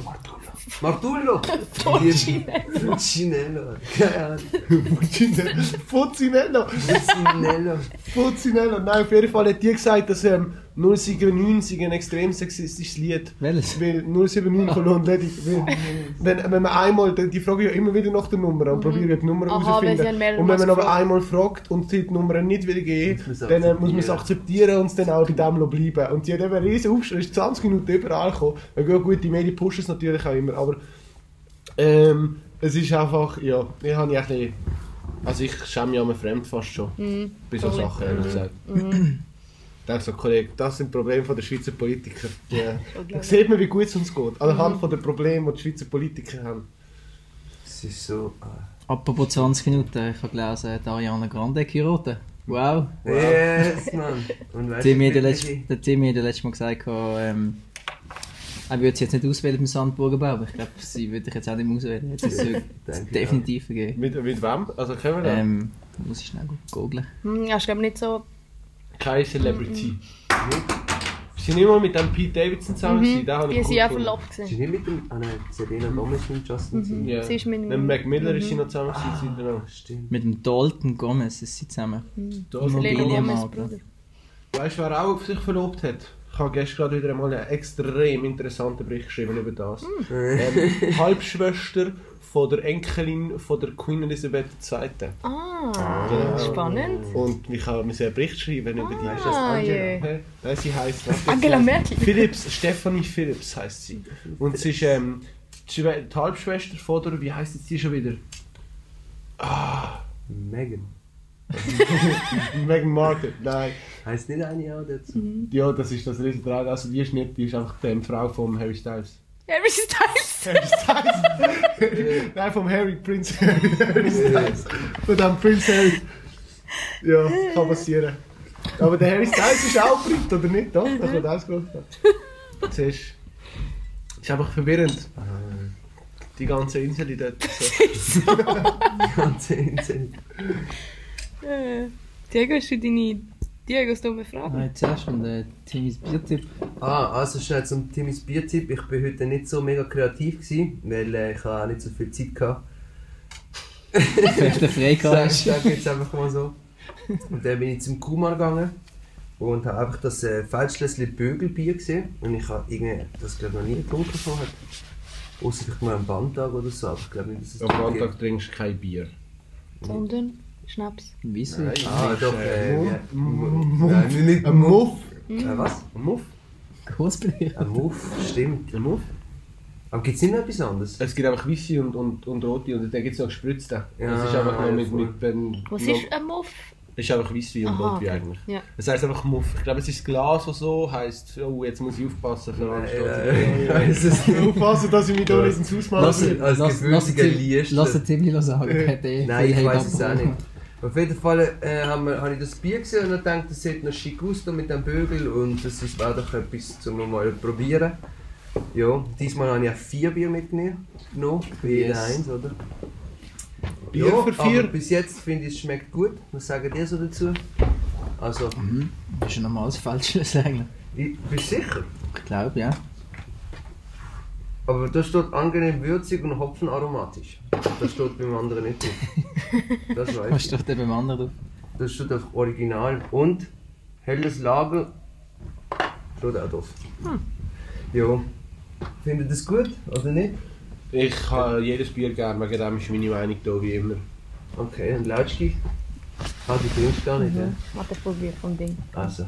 Martullo. Fucinello. Fucinello. Fuzzinello! Fucinello. Fuzzinello! Nein, auf jeden Fall hat die gesagt, dass ähm, 079 ein extrem sexistisches Lied Welches? Weil 079 von Lord Lady. Weil, wenn, wenn man einmal, die fragen ja immer wieder nach der Nummer und die Nummer Mhm. Aha, weil sie herauszufinden. Und wenn man aber einmal fragt und die Nummer nicht will geben, Muss man dann äh, muss man es akzeptieren und es dann auch bei dem bleiben. Und sie hat eben einen riesen Aufschrei, ist 20 Minuten überall gekommen. Ja, gut, gut, die Medien pushen es natürlich auch immer, aber ähm, es ist einfach, ja, ich habe ja ein bisschen, also ich schäme mich an fremd fast schon. Mhm. Bei so. Sachen, ehrlich gesagt. Mhm. Ich denke so, Kollege, das sind Probleme von der Schweizer Politiker. Ja. Da sieht man, wie gut es uns geht. Anhand Mhm. von den Problemen, die die Schweizer Politiker haben. Es ist so. ah. Apropos 20 Minuten, ich habe gelesen, die Ariana Grande geheiratet. Wow. Yes, Mann. Und weißt Timmy hat du, letztes, der Timmy hat letztes Mal gesagt, ähm, er würde sie jetzt nicht auswählen im Sandburgenbau, aber ich glaube, sie würde ich jetzt auch nicht mehr auswählen. Jetzt ist es definitiv vergeben. Mit, mit wem? Also können wir da? Ähm, muss ich schnell googeln. Hm, Ja, ist glaube nicht so. Keine Celebrity. Sie sind nicht mal mit dem Pete Davidson zusammen gewesen, den habe Mhm. Die ich sind auch verlobt. Sie ist gewesen. nicht mit dem. Ah nein, Serena Gomez mit Justin zusammen. Ja. Sie ist mit dem- Mac Miller ist sie Mhm. noch zusammen Ah, sie noch. stimmt. Mit dem Dalton Gomez ist sie zusammen. Da Immobilienmakler. Gomez Bruder. Weißt du, wer auch auf sich verlobt hat? Ich habe gestern gerade wieder einmal einen extrem interessanten Bericht geschrieben über das. Ähm, Halbschwester von der Enkelin von der Queen Elizabeth II. Ah, Genau. spannend. Und ich habe mir einen Bericht schreiben über die. Weißt du das, Angela? Hä? Nein, sie heisst. was Angela sie Merkel. Philips, Stephanie Philips heisst sie. Und sie ist ähm, die Schwe- die Halbschwester von der, wie heisst jetzt die schon wieder? Megan. Meghan Markle. Nein. Heißt nicht eine auch dazu? Mhm. Ja, das ist das Riesentrag. Also die ist nicht, die ist einfach die Frau von Harry Styles. Harry Styles. Harry Styles? Nein, vom Harry, Prince Harry. Von dem Prince Harry. Ja, kann passieren. Aber der Harry Styles ist auch Brit, oder nicht? Doch, das wird ausgelacht. Siehst du? Ist einfach verwirrend. Die ganze Insel dort. So. Die ganze Insel. Äh, Diego, hast du deine Diegos dumme Frage? Nein, zuerst und äh, Timmys Biertipp. Ah, also schnell zum Timmys Biertipp. Ich bin heute nicht so mega kreativ gewesen, weil äh, ich habe auch nicht so viel Zeit gehabt. Vielleicht frei Sag, gehabt. sag jetzt einfach mal so. Und dann bin ich zum Kumar gegangen und habe einfach das äh, Feldschlössli Bögelbier gesehen. Und ich habe irgendwie das glaube ich noch nie getrunken vorher. Außer vielleicht mal am Bandtag oder so, aber ich glaube nicht, dass es Am das Sonntag trinkst du kein Bier. Sondern Schnaps. Wieso? Nein. Ah, doch, äh, Muff. Muff. Nein, Ein Muff. Äh, was? Ein Muff? Kurzbier. Ein Muff, stimmt. Ein Muff? Aber gibt es nicht noch etwas anderes? Es gibt einfach weiße und, und, und rote und dann gibt es noch gespritzte. Ja, das ist einfach noch mit, mit wenn, Was ist ein Muff? Das ist einfach Weisswein und Rotwein okay. eigentlich. Ja. Das heisst einfach Muff. Ich glaube, es ist das Glas, das so heisst, oh, jetzt muss ich aufpassen für Äh, alle ich weiss es nicht. Aufpassen, dass ich mich da nicht ins Haus mache. Lass, den Timmy sagen, Nein, ich weiß es auch nicht. Auf jeden Fall äh, habe hab ich das Bier gesehen und gedacht, das sieht noch schick aus mit dem Bögel und das ist wäre doch etwas zum mal probieren. Ja, diesmal habe ich auch vier Bier mitgenommen, für jeden Yes. eins, oder? Bier ja, für vier? Aber bis jetzt finde ich es schmeckt gut. Was sagen die so dazu? Also, Mhm. Das ist ein normales Feldschlössli eigentlich. ich bin sicher. Ich glaube, ja. Aber da steht angenehm würzig und hopfenaromatisch. Das steht beim anderen nicht drauf. Das weiß Was ich. steht da beim anderen drauf? Das steht auf Original. Und helles Lager steht auch drauf. Ja. Findet ihr das gut oder nicht? Ich habe jedes Bier gerne, wegen dem ist meine Meinung da wie immer. Okay, und Lautski? Ah, du trinkst gar nicht, ja? Warte, ich probiere vom Ding. Also.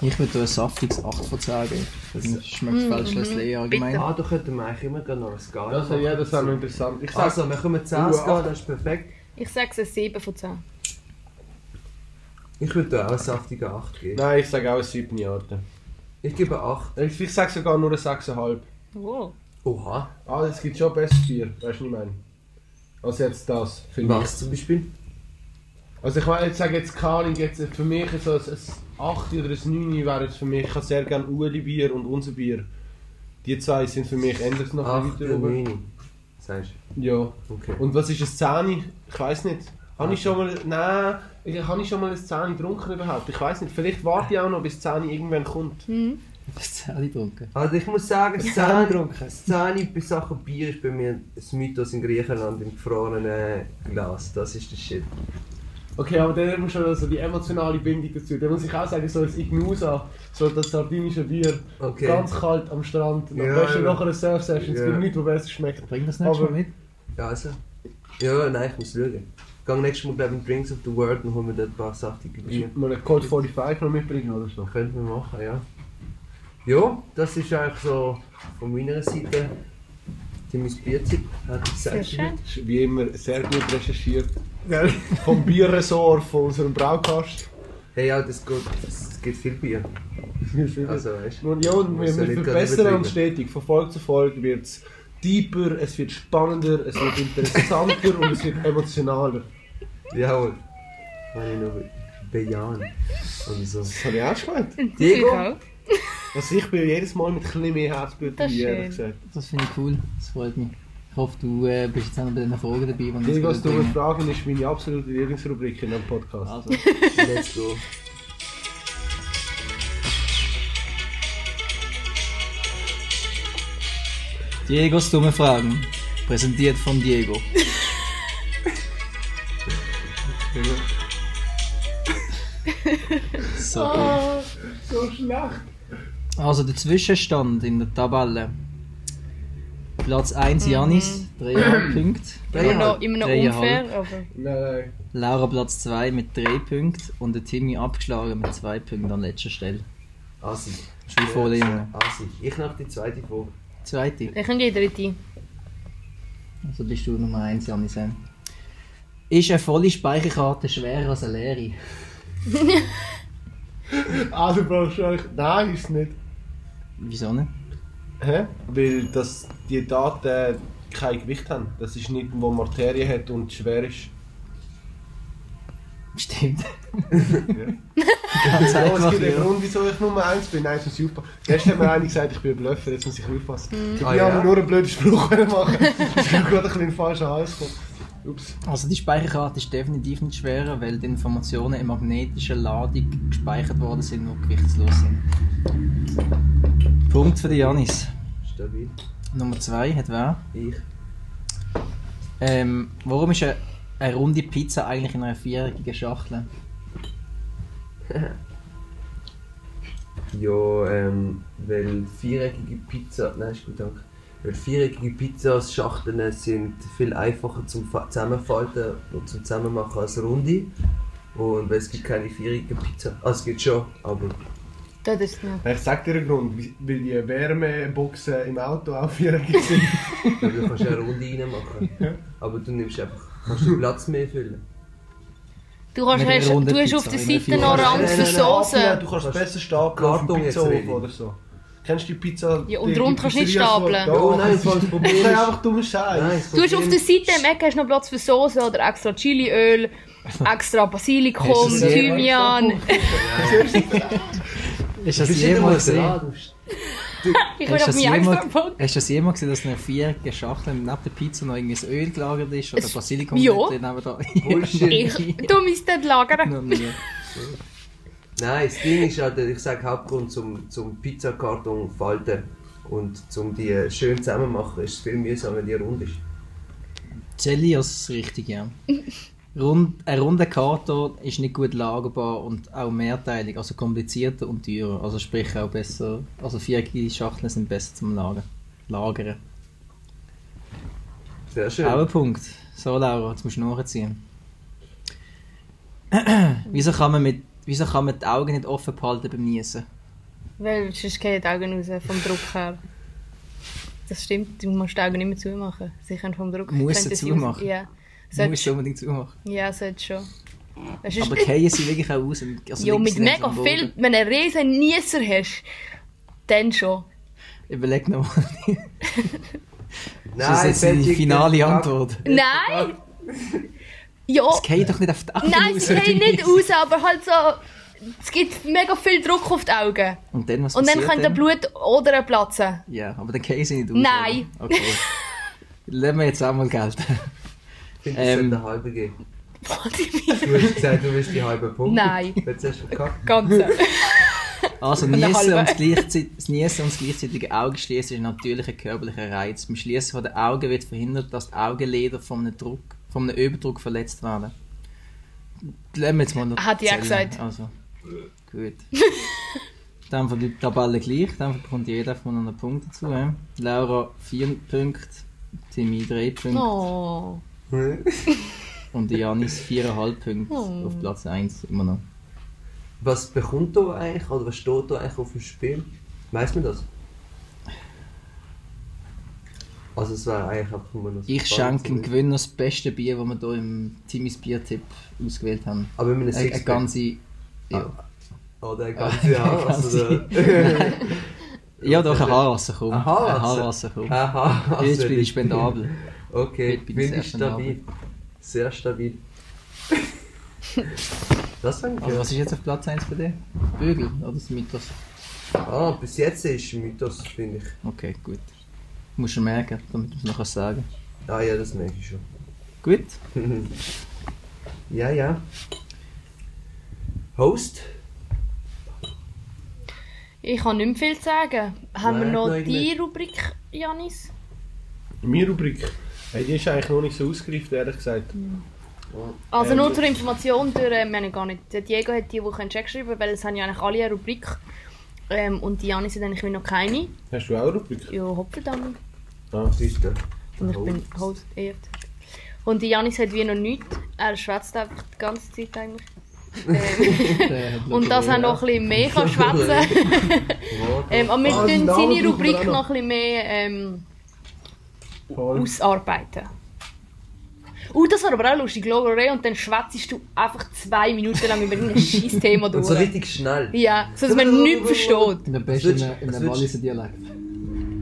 Ich würde ein saftiges 8 von 10 geben. Das schmeckt Mhm, Feldschlössli mhm. allgemein. Ah, da könnten wir eigentlich immer gerne noch ein Skala Das, ja, das wäre interessant. Ich sag, Also, wir kommen 10 Uh, Skala, das ist perfekt. Ich sage es 7 von 10. Ich würde auch eine saftige 8 geben. nein, ich sage auch ein 7 Jahre. Ich gebe 8. Ich, ich sage sogar nur ein 6,5. Wow. Oha. Ah, es gibt schon besseres Bier, weißt du, was ich meine? Als jetzt das, finde ich. Was zum Beispiel? Also ich meine, ich sage jetzt keine jetzt für mich so ein, ein 8 oder ein 9 wäre jetzt für mich, ich habe sehr gerne Uli Bier und unser Bier. Die zwei sind für mich endlich noch ein 8 bisschen oder weiter oben. 9. Sagst Ja. du? Okay. Und was ist ein 10? Ich weiß nicht. Habe ich schon mal. Nein, ich, habe ich schon mal ein 10 getrunken überhaupt? Ich weiß nicht. Vielleicht warte ich auch noch, bis 10 irgendwann kommt. Mhm. Das 10 getrunken. Also ich muss sagen, das Zähne Zähne getrunken. das Zähne bei Sachen Bier ist bei mir ein Mythos in Griechenland im gefrorenen Glas. Das ist der Shit. Okay, aber dann muss schon so die emotionale Bindung dazu. Dann muss ich auch sagen, so das Ignusa, so das sardinische Bier, Okay. ganz kalt am Strand, nach, Ja, weißt du, ja. nach einer Surf-Session, es Ja. gibt nichts, was besser schmeckt. Bring das nächste Aber- Mal mit. Ja, also. Ja, nein, ich muss schauen. Ich gehe nächstes Mal glaube ich, in Drinks of the World und hole mir dort ein paar saftige Bier. Mal einen Code 45 noch mitbringen oder so. Könnten wir machen, ja. Ja, das ist eigentlich so von meiner Seite Timmys Biertipp, hat er Sehr gesagt. Wie immer sehr gut recherchiert. Vom Bierressort von unserem Braukast. Hey, ja, das geht, es gibt viel Bier. Also, weißt du. Und ja, und wir, wir verbessern uns stetig. Von Folge zu Folge wird es deeper, es wird spannender, es wird interessanter und es wird emotionaler. Jawohl. Kann ich noch bejahen. Und so. Das habe ich auch schon gemeint. Diego? Also ich bin jedes Mal mit ein bisschen mehr Herzblut dabei, ehrlich gesagt. Das finde ich cool. Das freut mich. Ich hoffe, du äh, bist jetzt auch noch bei den Fragen dabei. die jetzt du bringen. Fragen ist meine absolute Lieblingsrubrik in diesem Podcast. Also, Let's go. Diegos dumme Fragen. Präsentiert von Diego. so. Oh, So schlecht. Also der Zwischenstand in der Tabelle. Platz 1 Janis, 3,5 Punkte. immer noch, immer noch unfair, aber Nein, nein. Laura Platz 2 mit 3 Punkten und der Timmy abgeschlagen mit 2 Punkten an letzter Stelle. Immer. Asi. Ich nach die zweite Frage. Zweite. ich kann die dritte. Also bist du Nummer 1, Janis. Ist eine volle Speicherkarte schwerer als eine leere? Du brauchst eigentlich... Nein, ist es nicht. Wieso nicht? Hä? Weil das, die Daten kein Gewicht haben. Das ist nicht, wo Materie hat und schwer ist. Stimmt. Ja, Ganz es einfach, gibt einen ja. Grund, wieso ich Nummer 1 bin. Nein, jetzt muss ich aufpassen. Gestern hat mir einer gesagt, ich bin ein Blöffer, jetzt muss ich aufpassen. Ich Ah, will ja? aber nur einen blöden Spruch machen. Ich bin gerade ein bisschen in den falschen Hals gekommen. Ups. Also die Speicherkarte ist definitiv nicht schwerer, weil die Informationen in magnetischer Ladung gespeichert worden sind, die gewichtslos sind. Punkt für die Janis. Stabil. Nummer 2 hat wer? Ich. Ähm, warum ist eine eine runde Pizza eigentlich in einer viereckigen Schachtel? Ja, ähm, weil viereckige Pizza, nein, ist gut, danke. Weil viereckige Pizzaschachteln sind viel einfacher zum Fa- Zusammenfalten und zum Zusammenmachen als runde. Und weil es gibt keine viereckige Pizza. Also es gibt schon, aber Das ist nicht. Ich sag dir einen Grund, weil die Wärmeboxen im Auto auch viereckig sind. aber du kannst ja eine Runde reinmachen. Aber du nimmst einfach, kannst den Platz mehr füllen. Du, kannst, hast, du hast auf der Seite noch Rand für Soße. Du kannst besser stapeln auf Karton dem Pizzaofen oder so. Kennst du die Pizza? Ja, und rund kannst du nicht stapeln. Ja, Oh nein, das das Problem ist ist... einfach dummer Scheiß. Du hast auf der Seite im Eck hast noch Platz für Soße oder extra Chiliöl, extra Basilikum, du Thymian. Ist das du jemals gesehen? Du- Ich Hast du auf das mich Bock. hast du das jemals gesehen, dass in einer viereckigen Schachtel neben der Pizza noch irgendwie Öl gelagert ist oder Es- Basilikum ja. neben da? Bullshit. Ich tu mich dort lagern. Noch nie. Nein, das Ding ist halt, ich sage Hauptgrund zum, zum Pizzakarton falten und zum die schön zusammen machen, ist es viel mühsamer, wenn die rund ist. Celios ist richtig, ja. Rund, ein runder Karton ist nicht gut lagerbar und auch mehrteilig, also komplizierter und teurer. Also sprich auch besser, also viereckige Schachteln sind besser zum Lagern. Lagern. Sehr schön. Auch ein Punkt. So Laura, zum Schnurren ziehen. wieso, kann man mit, wieso kann man die Augen nicht offen behalten beim Niesen? Weil sonst gehen die Augen raus, vom Druck her. Das stimmt, du musst die Augen nicht mehr zumachen. Sie können vom Druck Muss sie zumachen? Ja. Du musst es unbedingt zumachen. ja, sollte schon. Es ist, Aber fallen sie wirklich auch raus? Also ja, mit mega viel, wenn du einen riesen Nieser hast, dann schon. Überleg nochmal. Nein, das ist jetzt die finale Antwort. Nein! Ja, Es geht doch nicht auf die Augen nein, gehen du nicht raus, aber halt so. Es gibt mega viel Druck auf die Augen. Und dann, was Und dann können der Blut oder platzen. Ja, aber dann gehen sie nicht raus. Nein. oder? Okay. Lassen wir jetzt auch mal gelten. Ich finde, es Ähm. sollte eine halbe geben. Du hast gesagt, du willst die halbe Punkte. Nein. Jetzt hast du verkackt. Ganze. Also Niesen und, das das Niesen und das gleichzeitige Augenschließen ist ein natürlicher körperlicher Reiz. Beim Schließen von den Augen wird verhindert, dass die Augenlider von einem, Druck, von einem Überdruck verletzt werden. Lassen wir jetzt mal noch Hat ja zählen. gesagt. Also, gut. Dann von die Tabelle gleich, dann bekommt jeder von einen Punkt dazu. Laura 4 Punkte, Timmy 3 Punkte Oh. Und die Janis 4,5 Punkte Oh. auf Platz 1 immer noch. Was bekommt da eigentlich, oder was steht da eigentlich auf dem Spiel? Weiß man das? Also es wäre eigentlich einfach nur noch Ich schenke dem. Gewinner das beste Bier, das wir hier im Timmys Biertipp ausgewählt haben. Aber mit einem Eine, eine Sixpack. ganze. Ja, Oder ein ganzes Jahr. Also ganze- der- ja doch, ein Haarwasser komm. Ein Haarwasser? Ein Haarwasser komm. Aha, Jetzt also bin ich spendabel. Okay, Heute bin ich finde ich sehr stabil. Sehr stabil. Das Also was ist jetzt auf Platz 1 bei dir? Bügel oder das Mythos? Ah, bis jetzt ist Mythos, finde ich. Okay, gut. Musst du merken, damit du es noch sagen Ah ja, das merke ich schon. Gut. ja, ja. Host? Ich kann nicht mehr viel sagen. Haben Nein, wir noch die. Rubrik, Janis? Meine Rubrik. Hey, die ist eigentlich noch nicht so ausgereift, ehrlich gesagt. Also Ähm, nur zur Information, durch, äh, wir haben gar nicht. Der Diego hat die Woche einen Check geschrieben, weil es haben ja eigentlich alle eine Rubrik. Ähm, und die Janis hat eigentlich wie noch keine. Hast du auch eine Rubrik? Ja, Hopfendammer. Ah, Siehst du? Und ich bin Host EFT. Und die Janis hat wie noch nichts. Er schwätzt einfach die ganze Zeit eigentlich. Ähm, und dass er noch ein bisschen mehr kann schwätzen ähm, Aber wir Ah, tun seine Rubrik noch ein bisschen mehr ähm, Voll. ausarbeiten. Uh, das war aber auch lustig, Logoré, und dann schwätzt du einfach zwei Minuten lang über ein scheiß Thema Und durch. so richtig schnell. Ja, so dass man nichts versteht. In der besten- in das der Walliser Dialekt.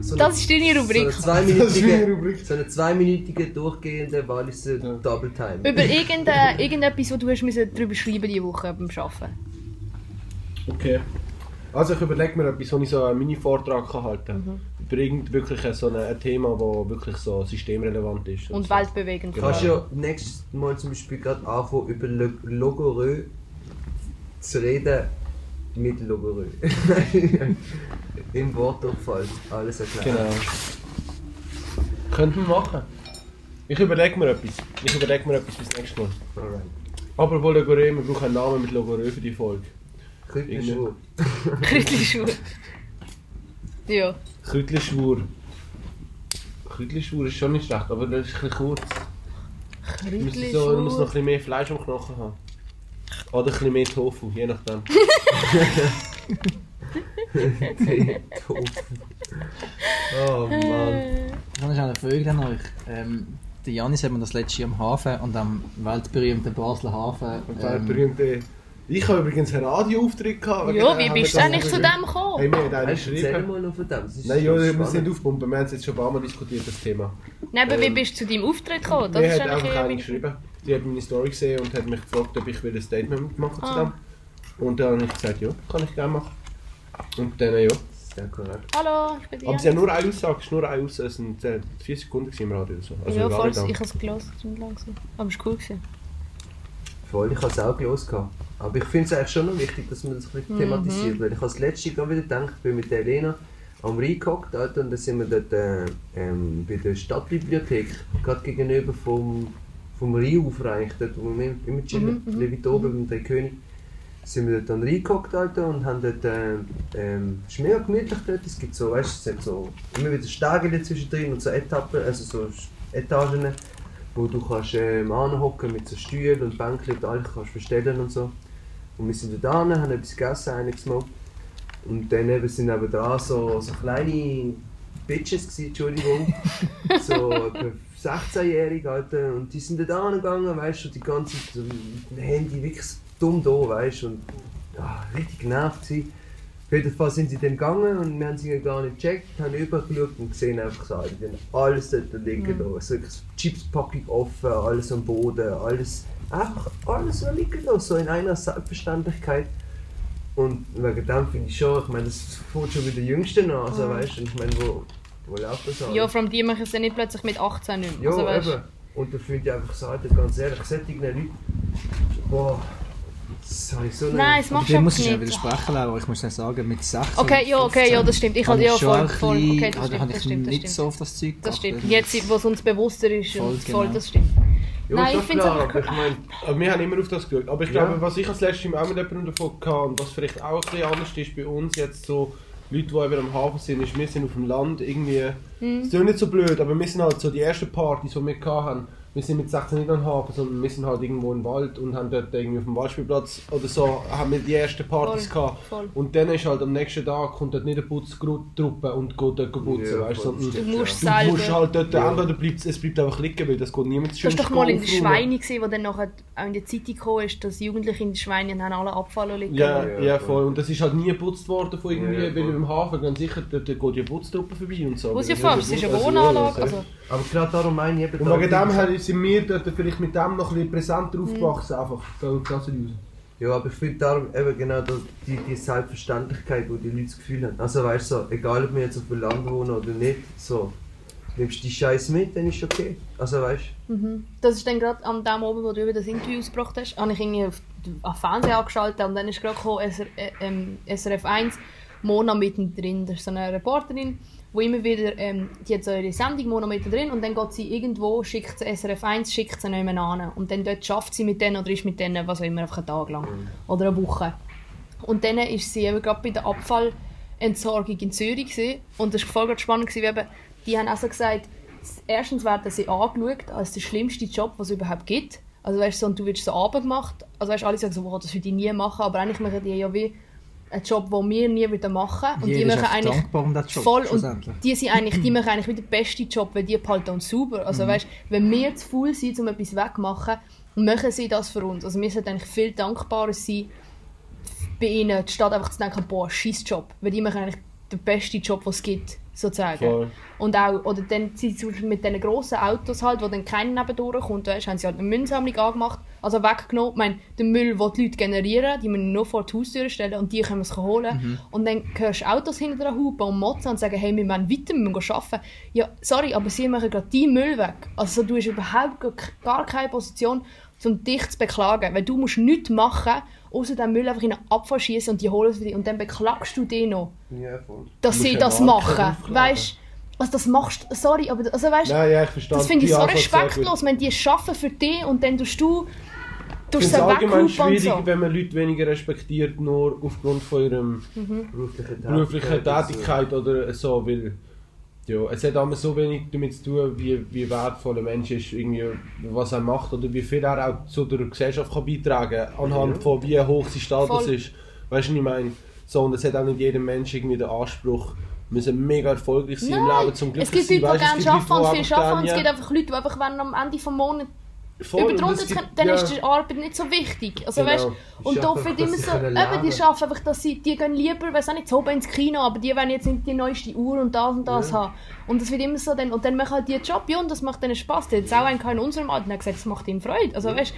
So Das ist deine so Rubrik. eine ist meine zweiminütige, Rubrik. so eine zweiminütige durchgehende Walliser Double Time. Über irgende, irgendetwas, wo du hast darüber schreiben diese Woche beim Arbeiten. Okay. Also ich überlege mir etwas, wo ich so einen Mini-Vortrag halten Mhm. kann. Über irgend wirklich so ein, ein Thema, das wirklich so systemrelevant ist. Und so. weltbewegend. Genau. Kannst ja nächstes Mal zum Beispiel gerade anfangen, über Lo- Logorö zu reden mit Logorö. Im Wortdurchfall. Alles erklärt. Genau. Könnten wir machen. Ich überlege mir etwas. Ich überlege mir etwas bis nächstes Mal. Alright. Aber wo Logoré, wir brauchen einen Namen mit Logoré für die Folge. Küchenschwur. Krüttelschwur. Ja. Krütlischwur. Krütlischwur ist schon nicht schlecht, aber das ist ein bisschen kurz. Musst, so, du musst noch ein bisschen mehr Fleisch am Knochen haben. Oder ein bisschen mehr Tofu, je nachdem. Tofu. Oh Mann. Ich habe noch eine Frage an euch. Ähm, der Janis hat mir das letzte Jahr am Hafen und am weltberühmten Basler Hafen. Und der Ähm, berühmte... Ich habe übrigens einen Radioauftritt gehabt. Ja, dem wie haben bist du eigentlich zu dem gekommen? Hey, wir haben einen geschrieben. mal noch von dem. Nein, ja, wir spannend. sind aufgepumpt. Wir haben es jetzt schon ein paar Mal diskutiert, das Thema. Nein, aber wie Ähm, bist du zu deinem Auftritt gekommen? Das Mir ist hat einfach eine geschrieben. Die hat meine Story gesehen und hat mich gefragt, ob ich will ein Statement machen zu Ah. dem. Und dann habe ich gesagt, ja, kann ich gerne machen. Und dann, ja. Sehr korrekt. Hallo, ich bin die Aber sie haben nur eine Aussage, es ist nur eine Aussage, es sind äh, vier Sekunden gewesen im Radio. So. Also ja, nicht lang. ich habe es gelesen, es nicht lang. Aber es war cool. Gewesen. Voll, ich habe es auch gelesen. gehabt. Aber ich finde es eigentlich schon noch wichtig, dass man das ein bisschen Mhm. thematisiert. Weil ich habe das letzte gerade wieder gedacht, ich bin mit der Elena am Rhein gehockt, Alter, und dann sind wir dort äh, ähm, bei der Stadtbibliothek, gerade gegenüber vom, vom Rheinufer eigentlich, dort wo wir immer chillen, Mhm, mhm, Levit oben beim Drei König. Sind wir dort dann reingehockt, Alter, und haben dort, äh, ähm, es ist mega gemütlich dort, es gibt so, weißt du, es sind so immer wieder Stege zwischendrin und so Etappen, also so Etagen, wo du kannst ähm, anhocken mit so Stühlen und Bänken und alles kannst verstellen und so. Und wir sind da hin, haben etwas gegessen einiges Mal. Und dann eben sind eben dran so, so kleine Bitches gewesen, Entschuldigung. so etwa 16-jährige, Alter. Und die sind da angegangen, weißt du, die ganze Zeit so Handy wirklich dumm da, weißt du. Und ja, richtig genervt gewesen. Auf jeden Fall sind sie dann gegangen und wir haben sie gar nicht gecheckt, haben übergeschaut und gesehen einfach so, Alter, die haben alles dort liegen Mhm. da. So wirklich Chipspackung offen, alles am Boden, alles, einfach alles so liegen da, so in einer Selbstverständlichkeit. Und wegen dem finde ich schon, ich meine, das fängt schon den Jüngsten an, also Mhm. weißt du, und ich meine, wo, wo läuft das an? Ja, vor allem die machen es ja nicht plötzlich mit 18 nicht mehr. Ja, also, weißt, eben. Und da finde ich einfach so, Alter, ganz ehrlich, solche Leute, boah, das habe ich so eine... Nein, es aber machst du muss ich ja nicht. widersprechen, Laura. Ich muss dann sagen, mit 16 Okay, ja, okay, ja, das stimmt. Ich habe ja schon voll, voll, okay, das habe- stimmt, das ich stimmt, das nicht stimmt. so auf das Zeug Das stimmt. Jetzt, wo es uns bewusster ist, Voll, und voll, genau. das stimmt. Ja, Nein, ich klar, einfach- aber ich meine, aber wir haben immer auf das geschaut. Aber ich Ja. glaube, was ich als letztes Mal auch mit jemandem davon hatte und was vielleicht auch ein bisschen anders ist bei uns jetzt so, Leute, die eben am Hafen sind, ist, wir sind auf dem Land irgendwie, Hm. es ist nicht so blöd, aber wir sind halt so die ersten Partys, die wir hatten, wir sind mit 16 nicht am Hafen, sondern wir sind halt irgendwo im Wald und haben dort irgendwie auf dem Waldspielplatz oder so, haben wir die ersten Partys Voll, gehabt. voll. Und dann ist halt am nächsten Tag kommt dort nicht eine Putztruppe und geht dort putzen, Ja, weißt du, stimmt, Du musst du selber. musst halt dort, Ja. entweder bleibt, es bleibt einfach liegen, weil das geht niemand Das schön war doch mal in der Schweine, gewesen, wo dann nachher auch in der Zeitung gekommen ist, dass Jugendliche in den Schweinen haben alle Abfall liegen. Ja, Ja, ja, voll. Und das ist halt nie geputzt worden von irgendwie, Ja, weil im Hafen ganz sicher, dort geht die Putztruppe vorbei und so. Sie ja das fast, ist es ist eine also, Wohnanlage. ja, Also, Aber gerade darum meine ich eben... Und wegen dem sind wir dort vielleicht mit dem noch ein bisschen präsenter aufgewachsen, einfach. Das raus. Ja, aber ich finde darum eben genau das, die, die Selbstverständlichkeit, wo die Leute das Gefühl haben. Also weißt du, so, egal ob wir jetzt auf dem Land wohnen oder nicht, so, nimmst du die Scheiße mit, dann ist okay. Also weißt mhm. Das ist dann gerade an dem oben, wo du über das Interview ausgebracht hast, habe ich irgendwie auf, auf Fernsehen angeschaltet und dann ist gerade gekommen, SR, äh, ähm, SRF 1, Mona mittendrin. Das ist so eine Reporterin, wo immer wieder, ähm, die hat so ihre Sendung Mona mittendrin und dann geht sie irgendwo, schickt sie SRF 1, schickt sie jemanden an und dann dort schafft sie mit denen oder ist mit denen, was auch immer, einfach einen Tag lang oder eine Woche. Und dann ist sie eben gerade bei der Abfallentsorgung in Zürich gewesen. und das war voll spannend, gewesen, weil eben, die haben auch so gesagt, erstens werden sie angeschaut als der schlimmste Job, was es überhaupt gibt. Also weißt du, so, und du wirst so Abend gemacht, also weißt du, alle sagen so, wow, das würde ich nie machen, aber eigentlich machen die ja wie einen Job, den wir nie wieder machen und Jeder die machen eigentlich dankbar um Job, voll und die sind eigentlich, die machen eigentlich wie den besten Job, weil die behalten uns sauber. Also weißt, wenn wir zu faul sind, um etwas wegzumachen, machen sie das für uns. Also wir sollten eigentlich viel dankbarer sein bei ihnen, statt einfach zu denken, boah, scheiß Job, weil die machen eigentlich den besten Job, den es gibt, sozusagen. Voll. Und auch, oder dann sind sie mit diesen grossen Autos halt, wo dann keiner nebendurch kommt, weißt, haben sie halt eine Müllsammlung angemacht, also weggenommen. Ich meine, den Müll, den die Leute generieren, die müssen nur vor die Haustür stellen und die können wir es holen. Und dann hörst du Autos hinter der Hupe und motzen und sagen, hey, wir wollen weiter, wir müssen arbeiten. Ja, sorry, aber sie machen gerade deinen Müll weg. Also du hast überhaupt gar- gar keine Position, um dich zu beklagen. Weil du musst nichts machen, außer den Müll einfach in den Abfall schießen und die holen es dich. Und dann beklagst du dich noch? Ja, voll. dass sie das machen. Weißt Also das machst du, sorry, aber also weißt, Nein, ja, ich verstehe. das finde ich so respektlos, wenn die es arbeiten für dich und dann tust du tust es allgemein schwierig, so. wenn man Leute weniger respektiert, nur aufgrund von ihrem berufliche beruflichen also- Tätigkeit oder so, weil ja, es hat immer so wenig damit zu tun, wie, wie wertvoll ein Mensch ist, irgendwie, was er macht oder wie viel er auch zu der Gesellschaft kann beitragen kann, anhand von wie hoch sein Status Voll. ist. Weißt du, was ich meine? So, und es hat auch nicht jeder Mensch irgendwie den Anspruch, müssen mega erfolgreich sein im Nein, Leben, zum es glücklich gibt Leute, sein. die gerne es arbeiten und viel arbeiten und es gibt einfach Leute, die einfach wenn am Ende des Monats Voll, und überdrunter es sind, gibt- dann ja. ist die Arbeit nicht so wichtig. Also Genau. weißt, und da wird einfach, immer so, eben, die schaffen einfach, dass sie, die gehen lieber, weiß auch nicht, zu oben ins Kino, aber die wollen jetzt nicht die neueste Uhr und das und das haben. Und das wird immer so, dann, und dann machen halt die Job, ja, und das macht denen Spaß. Der hat auch einen in unserem Alter, der hat gesagt, das macht ihm Freude. Also weißt,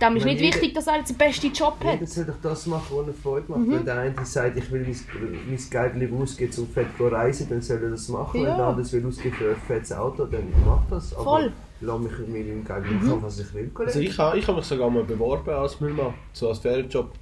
dem ist nicht jeder- wichtig, dass er jetzt den besten Job hat. Jeder soll doch das machen, was er Freude Mhm. macht. Wenn der eine sagt, ich will mein, mein Geld lieber ausgeben, um fett zu reisen, dann soll er das machen. Ja. Wenn der andere will ausgeben für ein fettes Auto, dann macht das. Aber Voll. Lass mich mit meinem Geld machen, was ich will. Also ich habe ich hab mich sogar mal beworben als Müllmann, so als Ferienjob.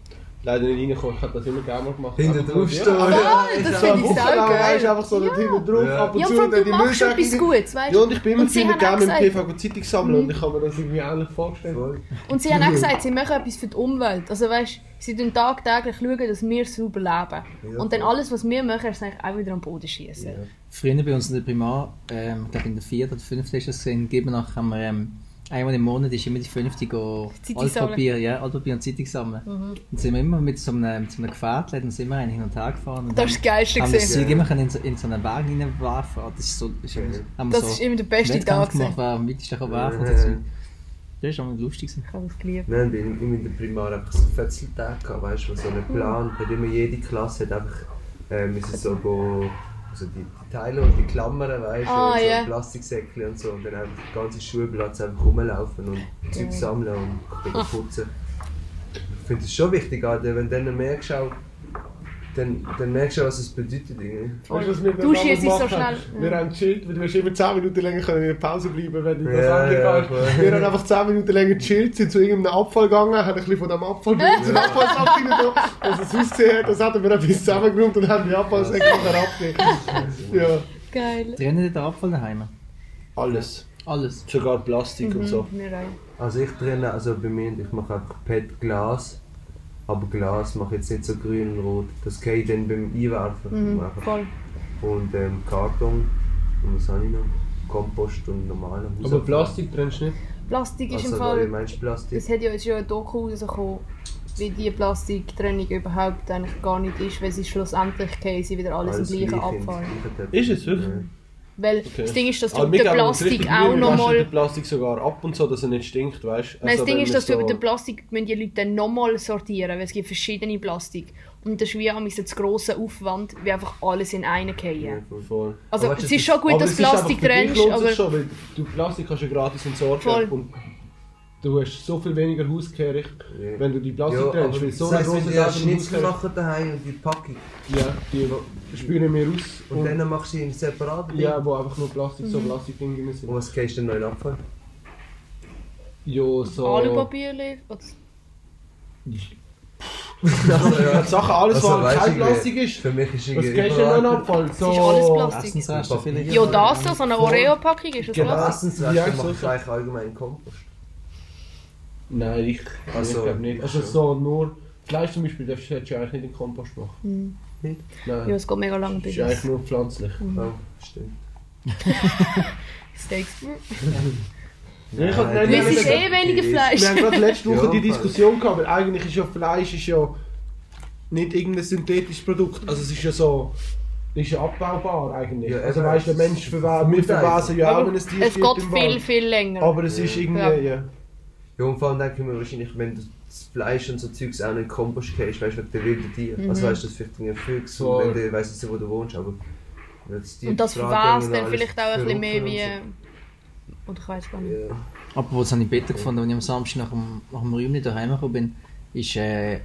Leider nicht reingekommen, ich habe das immer gerne mal gemacht. Hinten Einfach drauf so- stehen. Ja, Ja, das finde ich lang, geil. weisst du, einfach so dort hinten drauf, Ja. ab und Ja, zu die du machst etwas. Gutes, weißt Ja, und ich bin immer haben gerne mit dem PVG Zeitung sammeln und ich kann mir das irgendwie ähnlich vorstellen. Voll. Und sie haben auch gesagt, sie machen etwas für die Umwelt. Also weißt, sie tun tagtäglich schauen, dass wir sauber leben. Ja, und dann alles, was wir machen, ist eigentlich auch wieder am Boden schießen. Ja. Früher bei uns in der Primar, ähm, ich glaube in der vierten oder fünften ist das gesehen, geben nach haben wir ähm, einmal im Monat ist immer die fünfte go Zeitung Altpapier, ja, Altpapier und Zeitung sammeln. Mhm. Dann sind wir immer mit so einem, so einem Gefährt, dann sind wir einen hin und her gefahren. und Das ist das Geilste haben wir das Zeug immer in, so, in so einen Wagen reinwerfen. Das ist so, das ist immer, haben Das so ist immer der beste Tag. gewesen. gemacht, wer am weitesten kann werfen so. Das ist auch lustig. gewesen. Ich habe das geliebt. Wir haben in, in der Primar einfach so Fötzeltag gehabt, weißt du, so einen Plan. Hat immer jede Klasse hat einfach äh, müssen so go, also die, die Teile und die Klammern, weißt du, Ah, so ja. Plastiksäckchen und so. Und dann einfach den ganzen Schulplatz einfach rumlaufen und Zeug Geil. sammeln und putzen. Ich finde es schon wichtig, Alter, wenn du dann merkst, auch, dann, dann merkst du, was es bedeutet. irgendwie. Weißt du, was wir Du damals schießt so gemacht schnell. Wir Ja. haben gechillt, weil du hast immer 10 Minuten länger können in der Pause bleiben wenn du in Ja, das ja, gehst. voll. Wir haben einfach 10 Minuten länger gechillt, sind zu irgendeinem Abfall gegangen, haben ein bisschen von dem Abfall in den Abfallsack rein, dass es aussehen hat. Das hatten wir ein bisschen zusammengeräumt und haben die Abfallsäcke nachher abgegeben. Ja, Geil. Trennen den Abfall daheim? alles. Alles. Sogar Plastik und so. Auch. Also ich trenne, also bei mir, ich mache einfach PET Glas. Aber Glas mache ich jetzt nicht so grün und rot. Das gehe ich dann beim Einwerfen. Mhm, machen. voll. Und ähm, Karton. Und was habe ich noch? Kompost und normaler Aber Hausabfall. Plastik trennst du nicht? Plastik ist Also, im Fall. meinst Plastik? Es hat ja jetzt schon ein Doku rausgekommen, wie die Plastiktrennung überhaupt eigentlich gar nicht ist, weil sie schlussendlich sie wieder alles, im gleichen Abfall. Ist es wirklich? Ja. Weil Okay. das Ding ist, dass du Aber geben uns Plastik auch nochmal. den Plastik sogar ab und so, dass er nicht stinkt, weißt du? Nein, das Ding ist, dass du über so den Plastik müssen die Leute dann nochmal sortieren, weil es gibt verschiedene Plastik. Und das ist wie ein zu grosser Aufwand, wie einfach alles in einen Ja, fallen. voll. Voll. Also Aber es ist schon gut, dass Plastik trennst, aber schon, weil du Plastik kannst du gratis entsorgen Voll. und du hast so viel weniger Hauskehrig, Ja. wenn du die Plastik Ja, trennst, weil so das eine wenn große du ja Schnitzel Hauskehrig- machen daheim und die Packung Ja, die spüren wir aus und, und, dann machst du sie in separaten ja, wo einfach nur Plastik, Mhm. so Plastikdinge sind. Und was gehst du denn noch in den Abfall? Ja, so... Alupapierli. oder- also, Ja, Sachen, alles Also, was kein Plastik ist, Für mich ist was irgendwie gehst du noch Abfall? So... ist alles Plastik. Ja, das so, so eine Oreo-Packung ist das Genau, Plastik. Essensreste Ja, mache so- ich so. eigentlich allgemein Kompost. Nein, ich, Also, ich glaube nicht. Also so nur... Fleisch zum Beispiel darfst du eigentlich nicht in den Kompost machen. Mhm. Nicht? Nein, Ja, es geht mega lange das bis ist eigentlich nur pflanzlich. Oh, stimmt. Steaks. Ja, ich hab- Nein, Das ist eh weniger Fleisch. Wir haben gerade letzte Woche Ja, die. Diskussion gehabt, weil eigentlich ist ja Fleisch ist ja nicht irgendein synthetisches Produkt. Also es ist ja so, ist ja abbaubar eigentlich. Ja, also weißt du, der es Mensch ist verwesen, wir verwesen ja auch, wenn ein Tier Es geht viel, Wald. viel länger. Aber es ist irgendwie, Ja. ja. Ja, und vor allem denke ich mir wahrscheinlich, wenn du das Fleisch und so Zeugs auch nicht in den Kompost gehst, weißt du, wegen der wilden Tiere. Also weißt du, das vielleicht ein Füchs, So. und wenn du weißt nicht, wo du wohnst, aber Und das verwässt und dann vielleicht auch ein bisschen mehr wie... Oder ich weiß gar nicht. Ja. Aber wo habe ich besser gefunden, als ich am Samstag nach dem, nach dem Räumchen daheim gekommen bin, ist äh,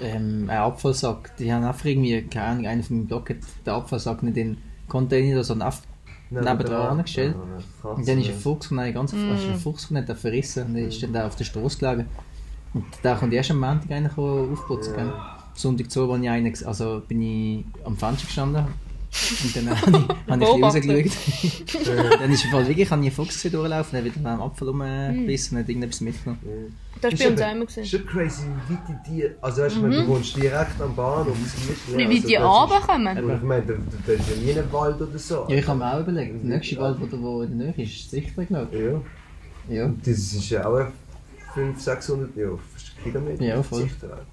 ähm, ein Abfallsack. Die haben einfach irgendwie, keine Ahnung, einer von meinem Blog hat den Abfallsack nicht in den Container, sondern einfach Ja, eine Katze, Und dann ist ein. Fuchs von einem ganzen Mm. ein Fuchs von einem verrissen und ist dann da auf der Straße gelegen. Und da kommt erst am Montag einer aufputzen. Ja. Sonntag zu, als ich einen, also bin ich am Fenster gestanden, Und dann habe ich, habe ich rausgeschaut. dann ist im Fall wirklich, habe ich einen Fuchs gesehen durchlaufen, hat wieder einen Apfel rumgebissen und hat irgendetwas mitgenommen. Das war bei uns auch immer. Ist schon crazy, wie weit die die. Also, weißt du, du wohnst direkt am Bahnhof. Mhm. Wie weit die runterkommen. Aber ich meine, da ist ja nie ein Wald oder so. Ja, ich habe mir auch überlegt, der nächste Wald, der wo in der Nähe ist, ist sicher, glaube Ja. ich. Ja. Das ist ja auch 500, 600 ja, Kilometer. Ja, voll. Sichterwald.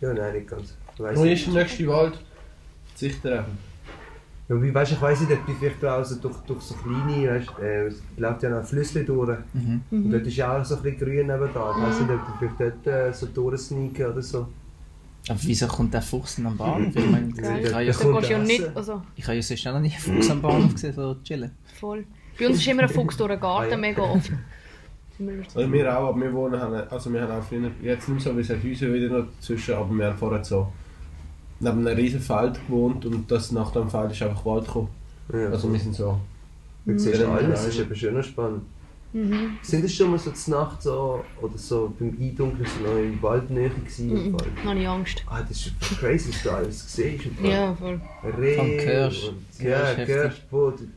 Ja, nein, nicht ganz. Wo nicht. ist der nächste Wald? Sichter. Ja, wie, weißt, ich weiss nicht, ob die vielleicht draußen durch, durch so kleine, weißt, äh, es läuft ja noch ein Flüssli durch. Mhm. Und dort ist ja auch so ein bisschen grün neben da. Ich weiss nicht, ob die vielleicht dort äh, so durchsneaken oder so. Aber wieso kommt der Fuchs denn am Bahnhof? Ich meine, ich habe ja, du ja nicht. Also, ich habe ja sonst auch noch nie einen Fuchs am Bahnhof gesehen, so chillen. voll. Bei uns ist immer ein Fuchs durch den Garten, Ah, ja. mega oft. Also wir auch, aber wir wohnen, haben, also wir haben auch früher, jetzt nicht mehr so, wie es hat Häuser wieder noch dazwischen, aber wir haben vorher so neben einem riesen Feld gewohnt und das nach dem Feld ist einfach Wald gekommen. Ja, Also wir sind so, Du siehst Mhm. alles, das ist eben schön und spannend. Mhm. Sind das schon mal so zur Nacht so, oder so beim Eindunkeln so noch in Waldnähe gewesen? im Mhm. Habe ich Angst. Ah, das ist crazy, was du alles im Fall. Ja, voll. Reh Vom Kirsch. ja. Kirsch, wo du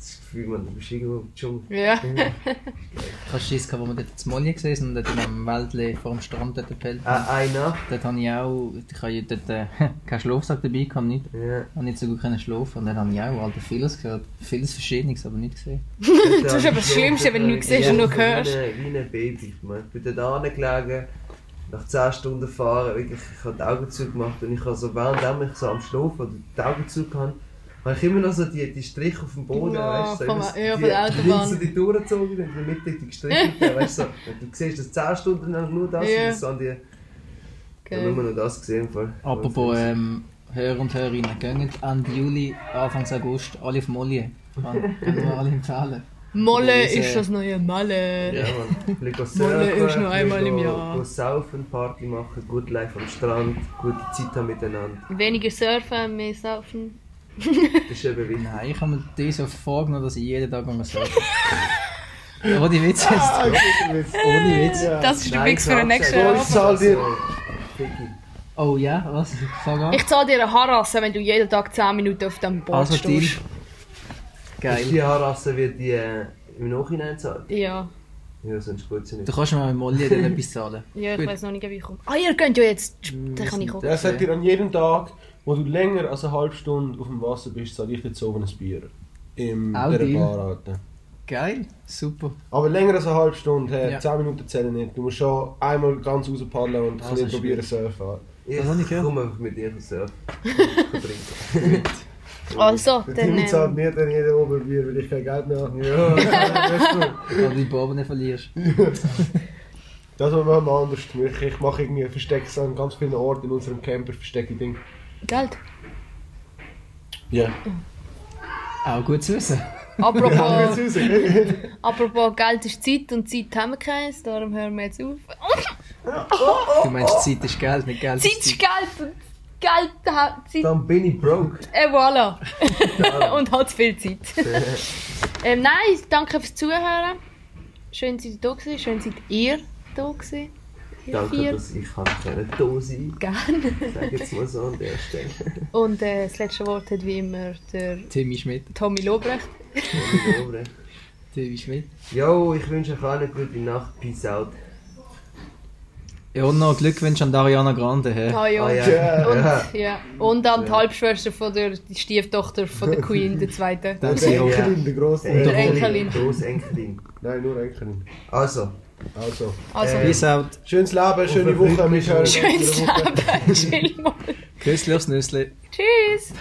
das Gefühl, man, du bist irgendwo im Dschungel. Ja. Ich habe Schiss gehabt, wo wir dort in Molly gesehen sind und dort in einem Wäldchen vor dem Strand dort gepellt Äh, haben. eine Nacht. Dort habe ich auch, ich habe ja dort äh, keinen Schlafsack dabei gehabt, nicht. Ja. Ich habe nicht so gut können schlafen und dann habe ich auch alte vieles gehört. Vieles Verschiedenes, aber nicht gesehen. Das ist aber das Schlimmste, wenn du nichts siehst und nur hörst. Wie ein, Baby. Ich, bin dort angelegen, nach 10 Stunden fahren, wirklich, ich habe die Augen zugemacht und ich habe so, während ich so am Schlafen oder die Augen zugehand, habe ich immer noch so die, die Striche auf dem Boden, Ja, weißt du, so so ja, die, von der Autobahn. links so die durchgezogen und in der Mitte die gestrichen, weißt du, so, du siehst das 10 Stunden lang nur das Ja. und so an die, habe nur noch das gesehen. Fall. Apropos ähm, Hörer und Hörerinnen, gehen Ende Juli, Anfang August, alle auf Molly. Kann können wir alle empfehlen. Molle Diese- ist das neue Malle. Ja, man. Ein bisschen Molle surfen, ist nur ein einmal im go- Jahr. go saufen, Party machen, gut live am Strand, gute Zeit haben miteinander. Weniger surfen, mehr saufen. Das ist eben wichtig. Nein, ich habe mir diese vorgenommen, dass ich jeden Tag mal surfen. Ohne Witz jetzt. Ohne Witz. Das ist der Fix für den nächsten Tag- Ich Abend. zahl dir- So. Oh ja, was? Sag an. Ich zahle dir eine Harasse, wenn du jeden Tag 10 Minuten auf dem Boot Also stehst. Ist Geil. die Haarrasse wird die äh, im Nachhinein zahlt? Ja. Ja, sonst gut sie Du nicht. kannst mir mit Molly dann etwas zahlen. Ja, ich weiß noch nicht, wie ich komme. Ah, ihr könnt ja jetzt. Dann kann ich auch. Der sagt dir an jedem Tag, wo du länger als eine halbe Stunde auf dem Wasser bist, zahle ich dir jetzt oben ein Bier. Im Auch der. Bar, Alter. Geil, super. Aber länger als eine halbe Stunde, hey, Ja. 10 Minuten zählen nicht. Du musst schon einmal ganz rauspaddeln und ein Also bisschen probieren surfen. Ich Das ich komme einfach mit dir surfen. Also, Der dann. Zahlt Ähm, mir dann jeder oben Bier, weil ich kein Geld mehr habe. Ja. Weil du die Boben nicht verlierst. Das machen wir anders. Ich, ich mache irgendwie Verstecke an ganz vielen Orten in unserem Camper, verstecke Ding. Geld. Ja. Auch gut zu wissen. Apropos, raus. apropos Geld ist Zeit und Zeit haben wir keins, darum hören wir jetzt auf. Du meinst, Zeit ist Geld, nicht Geld Zeit ist Geld und Geld hat Zeit. Dann bin ich broke. Et voilà. und hat viel Zeit. ähm, nein, danke fürs Zuhören. Schön, seid ihr da gewesen. Schön, seid ihr da gewesen. Danke, vier. dass ich kann da sein Gerne. Sag jetzt mal so an der Stelle. Und äh, das letzte Wort hat wie immer der Timmy Schmidt. Tommy Lobrecht. Timmy Schmidt. Jo, ich wünsche euch allen eine gute Nacht. Peace out. Ja, und noch Glückwünsche an Dariana Grande. Hä? Ah, ja. Ah, ja. Ja. Und, Ja. ja. und an die Halbschwester von der die Stieftochter von der Queen, der zweiten. Der. Enkelin, der grosse. Der Enkelin. Großenkelin. Nein, nur Enkelin. Also, Also. Also, Äh, Peace out. Schönes Leben, schöne Woche. in schönes. Leben. Chill mal. Küssli aufs Nüssli. Tschüss.